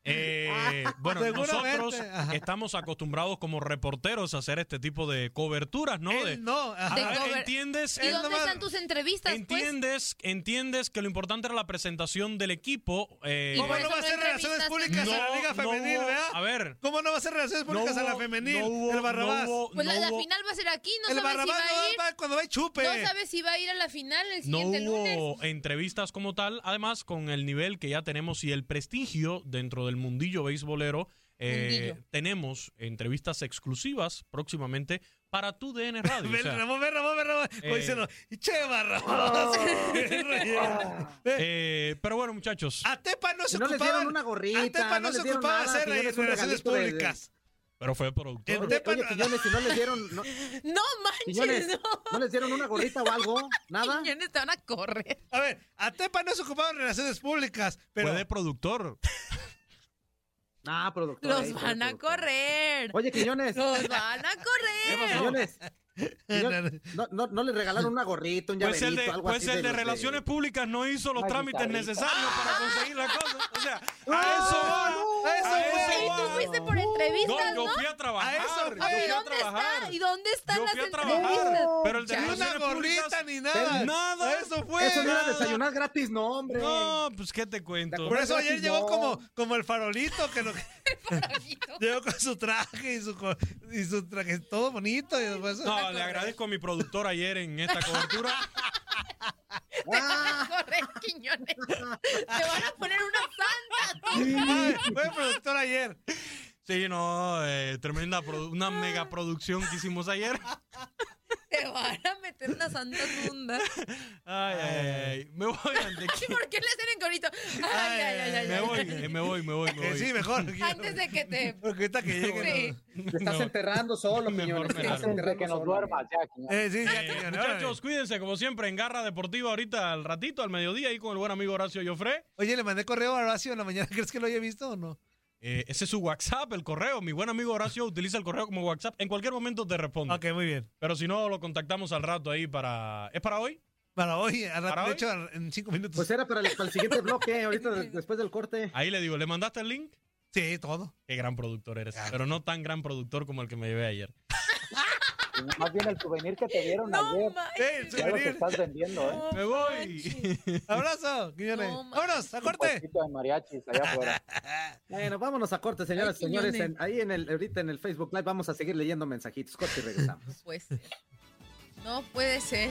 S11: Eh, bueno, nosotros
S2: ajá.
S11: estamos acostumbrados como reporteros a hacer este tipo de coberturas, ¿no? De-
S2: Él no.
S11: A
S4: De
S11: ver,
S4: cover-
S11: ¿entiendes?
S4: ¿Y dónde
S2: nomás-
S4: están tus entrevistas, pues?
S11: ¿Entiendes, entiendes que lo importante era la presentación del equipo. eh,
S2: ¿Cómo no va a
S4: no
S2: ser relaciones públicas a la Liga
S11: no
S2: Femenil,
S11: hubo-
S2: vea?
S11: A ver.
S2: ¿Cómo no va a ser relaciones
S11: no
S2: públicas a la
S11: hubo-
S2: femenil?
S11: no hubo-
S2: el Barrabás.
S11: no hubo-
S4: Pues la,
S11: no
S4: la
S11: hubo-
S4: final va a ser aquí, no
S2: el
S4: sabes si
S2: Barrabás
S4: va a ir.
S2: no va cuando va y chupe.
S4: No sabes si va a ir a la final el
S11: No
S4: siguiente lunes.
S11: hubo entrevistas como tal, además con el nivel que ya tenemos y el prestigio dentro del mundillo beisbolero, eh, tenemos entrevistas exclusivas próximamente para tu DN Radio. o sea,
S2: Ramón, ven, Ramón, ven, Ramón. Como
S11: Eh.
S2: diciendo, che, Barrabás. Ve,
S11: eh, pero bueno, muchachos,
S2: A Tepa no se
S3: no una gorrita,
S2: A Tepa no,
S3: no
S2: se ocupaba
S3: nada,
S2: hacer
S3: un
S2: relaciones
S3: regalito de- de-
S2: públicas.
S11: pero fue productor.
S3: Oye,
S2: Tepa
S3: oye,
S2: no-
S3: Quiñones, si no les dieron, no,
S4: No manches,
S3: Quiñones,
S4: no.
S3: ¿no les dieron una gorrita o algo? ¿Nada?
S4: Quiñones te van a correr.
S2: A ver, a Tepa no se ocupaba en relaciones públicas, pero
S11: Fue de productor.
S3: Ah, productor.
S4: Los
S3: ahí,
S4: van a
S3: productor.
S4: correr.
S3: Oye, Quiñones,
S4: Los van a correr.
S3: Quiñones, Quiñones, no, no, no les regalaron una gorrita, un
S11: Pues
S3: llaverito,
S11: el de,
S3: algo
S11: pues
S3: así
S11: el de Relaciones Públicas no hizo los trámites necesarios para conseguir la cosa. O sea, a
S3: Ah,
S11: eso va.
S2: no, a eso
S11: a
S2: fue.
S11: eso
S4: Y
S11: va.
S4: tú fuiste por entrevistas,
S11: No, yo fui a trabajar.
S2: A eso
S11: yo
S2: fue.
S11: fui
S4: ¿Y
S11: a
S4: dónde
S11: trabajar.
S4: está? ¿Y dónde están
S11: Yo
S4: las
S11: a
S4: entrevistas?
S11: trabajar. Pero el de
S2: ni una gorrita ni nada.
S11: Nada.
S2: Eso fue.
S3: Eso no era desayunar gratis, no, hombre.
S11: No, pues qué te cuento.
S2: Por eso ayer llegó como, como el farolito que lo
S4: Farolito.
S2: llegó con su traje y su y su traje todo bonito y después
S11: No, le agradezco a mi productor ayer en esta cobertura.
S3: Ah,
S4: Correr, Quiñones. Te van a poner una santa.
S2: Fue productor ayer.
S11: Sí, no, eh, tremenda, una mega producción que hicimos ayer.
S4: Te van a meter una santa tunda.
S11: Ay, ay, ay. Me voy antes
S4: ¿Y por qué le hacen en corito? Ay, ay, ay, ay.
S11: Me
S4: ay.
S11: voy, eh, me voy, me voy, me voy.
S2: sí, mejor.
S4: Antes de que te.
S2: Porque ahorita que llegue.
S4: Sí.
S3: te estás
S11: No.
S3: enterrando solo,
S11: Mejor me
S3: enterrando
S5: Desde que nos duermas.
S2: Eh, sí, ya,
S11: Eh, muchachos, cuídense como siempre en Garra Deportiva ahorita al ratito, al mediodía, ahí con el buen amigo Horacio Joffre.
S2: Oye, le mandé correo a Horacio en la mañana. ¿Crees que lo haya visto o no?
S11: Eh, ese es su WhatsApp, el correo. Mi buen amigo Horacio utiliza el correo como WhatsApp. En cualquier momento te responde.
S2: Ok, muy bien.
S11: Pero si no, lo contactamos al rato ahí para... ¿Es para hoy?
S2: Para hoy, rato,
S11: ¿Para
S2: de
S11: hoy?
S2: hecho, en cinco minutos.
S3: Pues era para el, para el siguiente bloque, ahorita de- después del corte.
S11: Ahí le digo, ¿le mandaste el link?
S2: Sí, todo.
S11: Qué gran productor eres. Pero no tan gran productor como el que me llevé ayer.
S5: Más bien el souvenir que te dieron ayer.
S2: el souvenir.
S5: estás vendiendo, ¿eh?
S11: Me voy.
S2: Abrazo, Quiñones. Vámonos, a corte.
S5: Un puestito de mariachis allá afuera.
S3: Bueno, vámonos a corte, señoras y señores. En- ahí en el, ahorita en el Facebook Live vamos a seguir leyendo mensajitos. Corte y regresamos.
S13: No puede ser. No puede ser.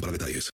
S1: para detalles.